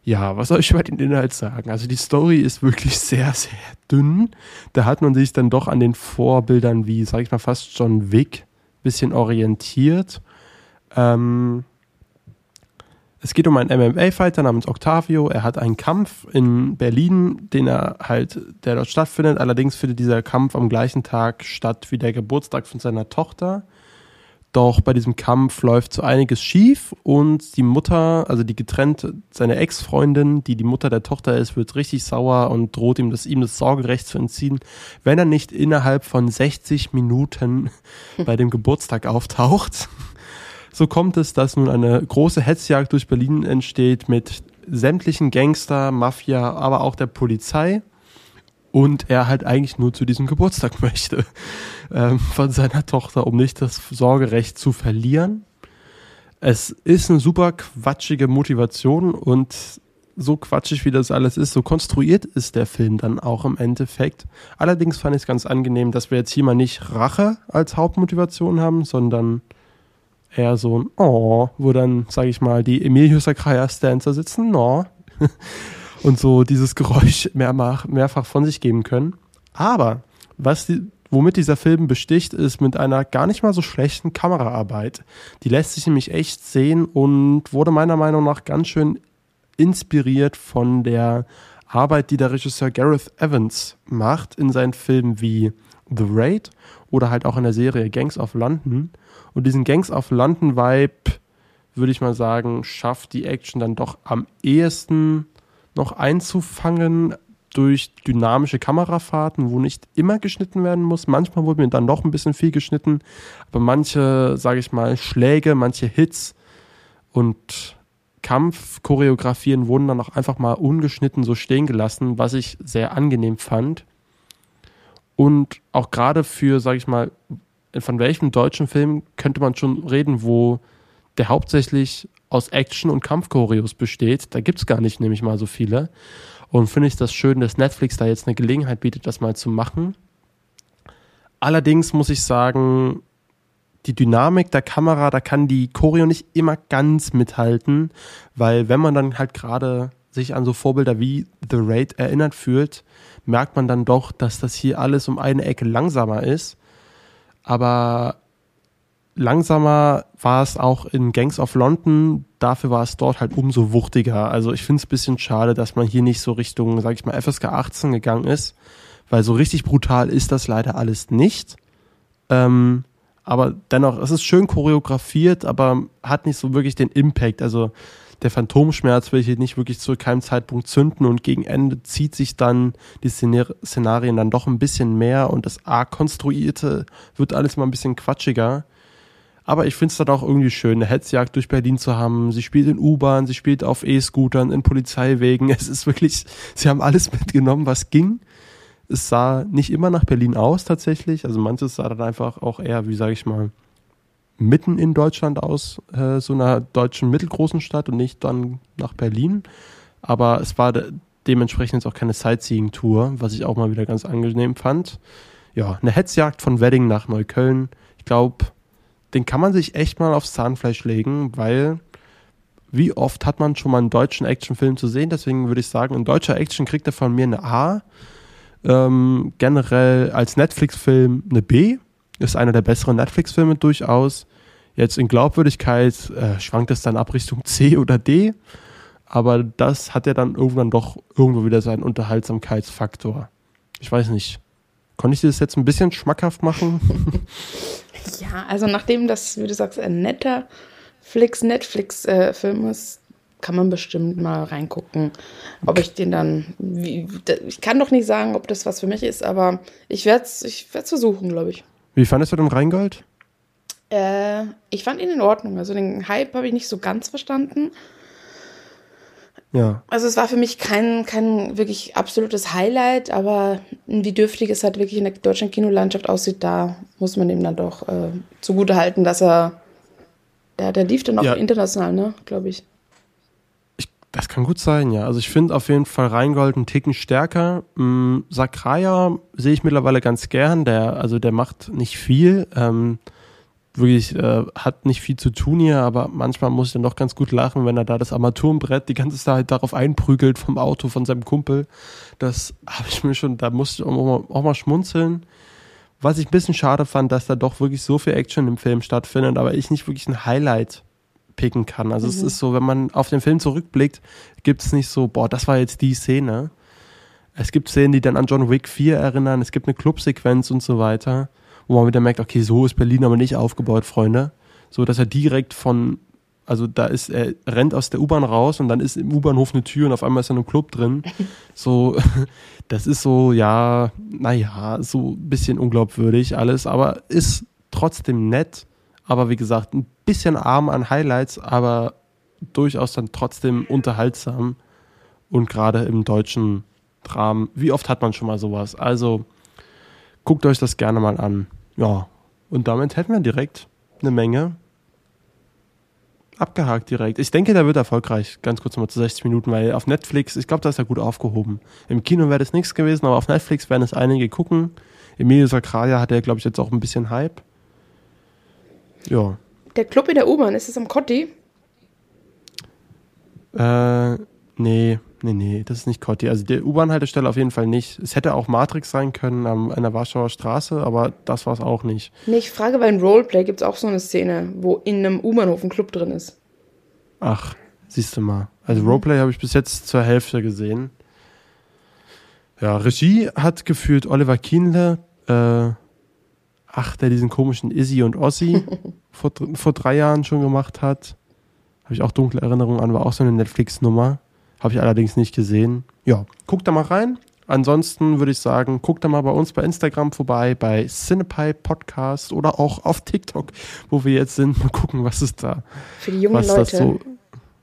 ja, was soll ich über den Inhalt sagen? Also die Story ist wirklich [LAUGHS] sehr, sehr dünn. Da hat man sich dann doch an den Vorbildern wie, sag ich mal, fast John Wick bisschen orientiert. Ähm, es geht um einen MMA-Fighter namens Octavio. Er hat einen Kampf in Berlin, den er halt, der dort stattfindet. Allerdings findet dieser Kampf am gleichen Tag statt wie der Geburtstag von seiner Tochter. Doch bei diesem Kampf läuft so einiges schief und die Mutter, also die getrennte, seine Ex-Freundin, die die Mutter der Tochter ist, wird richtig sauer und droht ihm das, ihm das Sorgerecht zu entziehen, wenn er nicht innerhalb von 60 Minuten [LAUGHS] bei dem Geburtstag auftaucht. So kommt es, dass nun eine große Hetzjagd durch Berlin entsteht mit sämtlichen Gangster, Mafia, aber auch der Polizei. Und er halt eigentlich nur zu diesem Geburtstag [LAUGHS] möchte ähm, von seiner Tochter, um nicht das Sorgerecht zu verlieren. Es ist eine super quatschige Motivation und so quatschig wie das alles ist, so konstruiert ist der Film dann auch im Endeffekt. Allerdings fand ich es ganz angenehm, dass wir jetzt hier mal nicht Rache als Hauptmotivation haben, sondern eher so ein Oh, wo dann, sage ich mal, die Emilio Sacraia-Stanzer sitzen, No, [LAUGHS] und so dieses Geräusch mehrfach, mehrfach von sich geben können. Aber was die, womit dieser Film besticht, ist mit einer gar nicht mal so schlechten Kameraarbeit. Die lässt sich nämlich echt sehen und wurde meiner Meinung nach ganz schön inspiriert von der Arbeit, die der Regisseur Gareth Evans macht in seinen Filmen wie The Raid oder halt auch in der Serie Gangs of London. Und diesen Gangs of London Vibe, würde ich mal sagen, schafft die Action dann doch am ehesten noch einzufangen durch dynamische Kamerafahrten, wo nicht immer geschnitten werden muss. Manchmal wurde mir dann doch ein bisschen viel geschnitten, aber manche, sage ich mal, Schläge, manche Hits und Kampfchoreografien wurden dann auch einfach mal ungeschnitten so stehen gelassen, was ich sehr angenehm fand. Und auch gerade für, sage ich mal, von welchem deutschen Film könnte man schon reden, wo der hauptsächlich aus Action- und Kampfchoreos besteht. Da gibt es gar nicht nämlich mal so viele. Und finde ich das schön, dass Netflix da jetzt eine Gelegenheit bietet, das mal zu machen. Allerdings muss ich sagen, die Dynamik der Kamera, da kann die Choreo nicht immer ganz mithalten, weil wenn man dann halt gerade sich an so Vorbilder wie The Raid erinnert fühlt, merkt man dann doch, dass das hier alles um eine Ecke langsamer ist. Aber langsamer war es auch in Gangs of London. Dafür war es dort halt umso wuchtiger. Also ich finde es ein bisschen schade, dass man hier nicht so Richtung, sag ich mal, FSK 18 gegangen ist. Weil so richtig brutal ist das leider alles nicht. Ähm, aber dennoch, es ist schön choreografiert, aber hat nicht so wirklich den Impact. Also der Phantomschmerz will hier nicht wirklich zu keinem Zeitpunkt zünden und gegen Ende zieht sich dann die Szenarien dann doch ein bisschen mehr und das A konstruierte wird alles mal ein bisschen quatschiger. Aber ich finde es dann auch irgendwie schön, eine Hetzjagd durch Berlin zu haben. Sie spielt in U-Bahn, sie spielt auf E-Scootern, in Polizeiwegen. [LAUGHS] Es ist wirklich, sie haben alles mitgenommen, was ging. Es sah nicht immer nach Berlin aus tatsächlich. Also manches sah dann einfach auch eher, wie sage ich mal, mitten in Deutschland aus, äh, so einer deutschen mittelgroßen Stadt und nicht dann nach Berlin. Aber es war de dementsprechend jetzt auch keine Sightseeing-Tour, was ich auch mal wieder ganz angenehm fand. Ja, eine Hetzjagd von Wedding nach Neukölln. Ich glaube, den kann man sich echt mal aufs Zahnfleisch legen, weil wie oft hat man schon mal einen deutschen Actionfilm zu sehen? Deswegen würde ich sagen, ein deutscher Action kriegt er von mir eine A. Ähm, generell als Netflix-Film eine B Ist einer der besseren Netflix-Filme durchaus. Jetzt in Glaubwürdigkeit äh, schwankt es dann ab Richtung C oder D. Aber das hat ja dann irgendwann doch irgendwo wieder seinen Unterhaltsamkeitsfaktor. Ich weiß nicht. Konnte ich dir das jetzt ein bisschen schmackhaft machen? [LAUGHS] ja, also nachdem das, wie du sagst, ein netter Flix Netflix-Film äh, ist, kann man bestimmt mal reingucken, ob ich den dann. Wie, ich kann doch nicht sagen, ob das was für mich ist, aber ich werde es ich versuchen, glaube ich. Wie fandest du den Rheingold? Äh, ich fand ihn in Ordnung. Also den Hype habe ich nicht so ganz verstanden. Ja. Also es war für mich kein, kein wirklich absolutes Highlight, aber wie dürftig es halt wirklich in der deutschen Kinolandschaft aussieht, da muss man ihm dann doch äh, zugute halten, dass er, der, der lief dann auch ja. international, ne, glaube ich. Das kann gut sein, ja. Also ich finde auf jeden Fall Rheingold einen Ticken stärker. Ähm, Sakraya sehe ich mittlerweile ganz gern. Der, also der macht nicht viel. Ähm, wirklich äh, hat nicht viel zu tun hier, aber manchmal muss ich dann doch ganz gut lachen, wenn er da das Armaturenbrett die ganze Zeit darauf einprügelt vom Auto von seinem Kumpel. Das habe ich mir schon, da musste ich auch mal, auch mal schmunzeln. Was ich ein bisschen schade fand, dass da doch wirklich so viel Action im Film stattfindet, aber ich nicht wirklich ein Highlight picken kann. Also mhm. es ist so, wenn man auf den Film zurückblickt, gibt es nicht so, boah, das war jetzt die Szene. Es gibt Szenen, die dann an John Wick 4 erinnern, es gibt eine Clubsequenz und so weiter, wo man wieder merkt, okay, so ist Berlin aber nicht aufgebaut, Freunde. So, dass er direkt von, also da ist, er rennt aus der U-Bahn raus und dann ist im U-Bahnhof eine Tür und auf einmal ist er in einem Club drin. [LAUGHS] So, [LAUGHS] das ist so, ja, naja, so ein bisschen unglaubwürdig alles, aber ist trotzdem nett aber wie gesagt, ein bisschen arm an Highlights, aber durchaus dann trotzdem unterhaltsam und gerade im deutschen Rahmen. Wie oft hat man schon mal sowas? Also guckt euch das gerne mal an. Ja, und damit hätten wir direkt eine Menge abgehakt direkt. Ich denke, der wird erfolgreich. Ganz kurz nochmal zu 60 Minuten, weil auf Netflix, ich glaube, da ist er gut aufgehoben. Im Kino wäre das nichts gewesen, aber auf Netflix werden es einige gucken. Emilio Sacraria hat ja, glaube ich, jetzt auch ein bisschen Hype. Ja. Der Club in der U-Bahn, ist das am Cotti? Äh, nee, nee, nee, das ist nicht Cotti. Also die U-Bahn-Haltestelle auf jeden Fall nicht. Es hätte auch Matrix sein können am, an der Warschauer Straße, aber das war es auch nicht. Nee, ich frage, weil in Roleplay gibt es auch so eine Szene, wo in einem U-Bahnhof ein Club drin ist. Ach, siehst du mal. Also. Roleplay habe ich bis jetzt zur Hälfte gesehen. Ja, Regie hat geführt Oliver Kienle, äh, ach, der diesen komischen Izzy und Ossi [LAUGHS] vor, vor drei Jahren schon gemacht hat. Habe ich auch dunkle Erinnerungen an, war auch so eine Netflix-Nummer. Habe ich allerdings nicht gesehen. Ja, guckt da mal rein. Ansonsten würde ich sagen, guckt da mal bei uns bei Instagram vorbei, bei Cinepie Podcast oder auch auf TikTok, wo wir jetzt sind. Mal gucken, was ist da. Für die jungen Leute. So,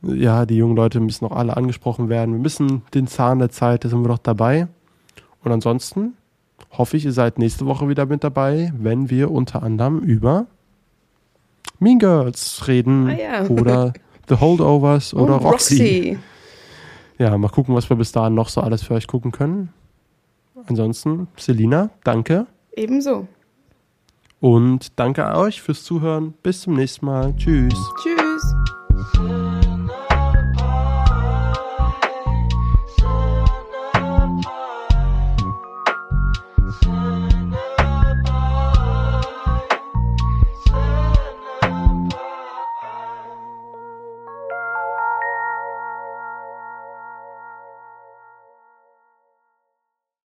ja, die jungen Leute müssen noch alle angesprochen werden. Wir müssen den Zahn der Zeit, da sind wir doch dabei. Und ansonsten hoffe ich, ihr seid nächste Woche wieder mit dabei, wenn wir unter anderem über Mean Girls reden ah, ja. oder [LAUGHS] The Holdovers oh, oder Roxy. Roxy. Ja, mal gucken, was wir bis dahin noch so alles für euch gucken können. Ansonsten, Selina, danke. Ebenso. Und danke euch fürs Zuhören. Bis zum nächsten Mal. Tschüss. Tschüss.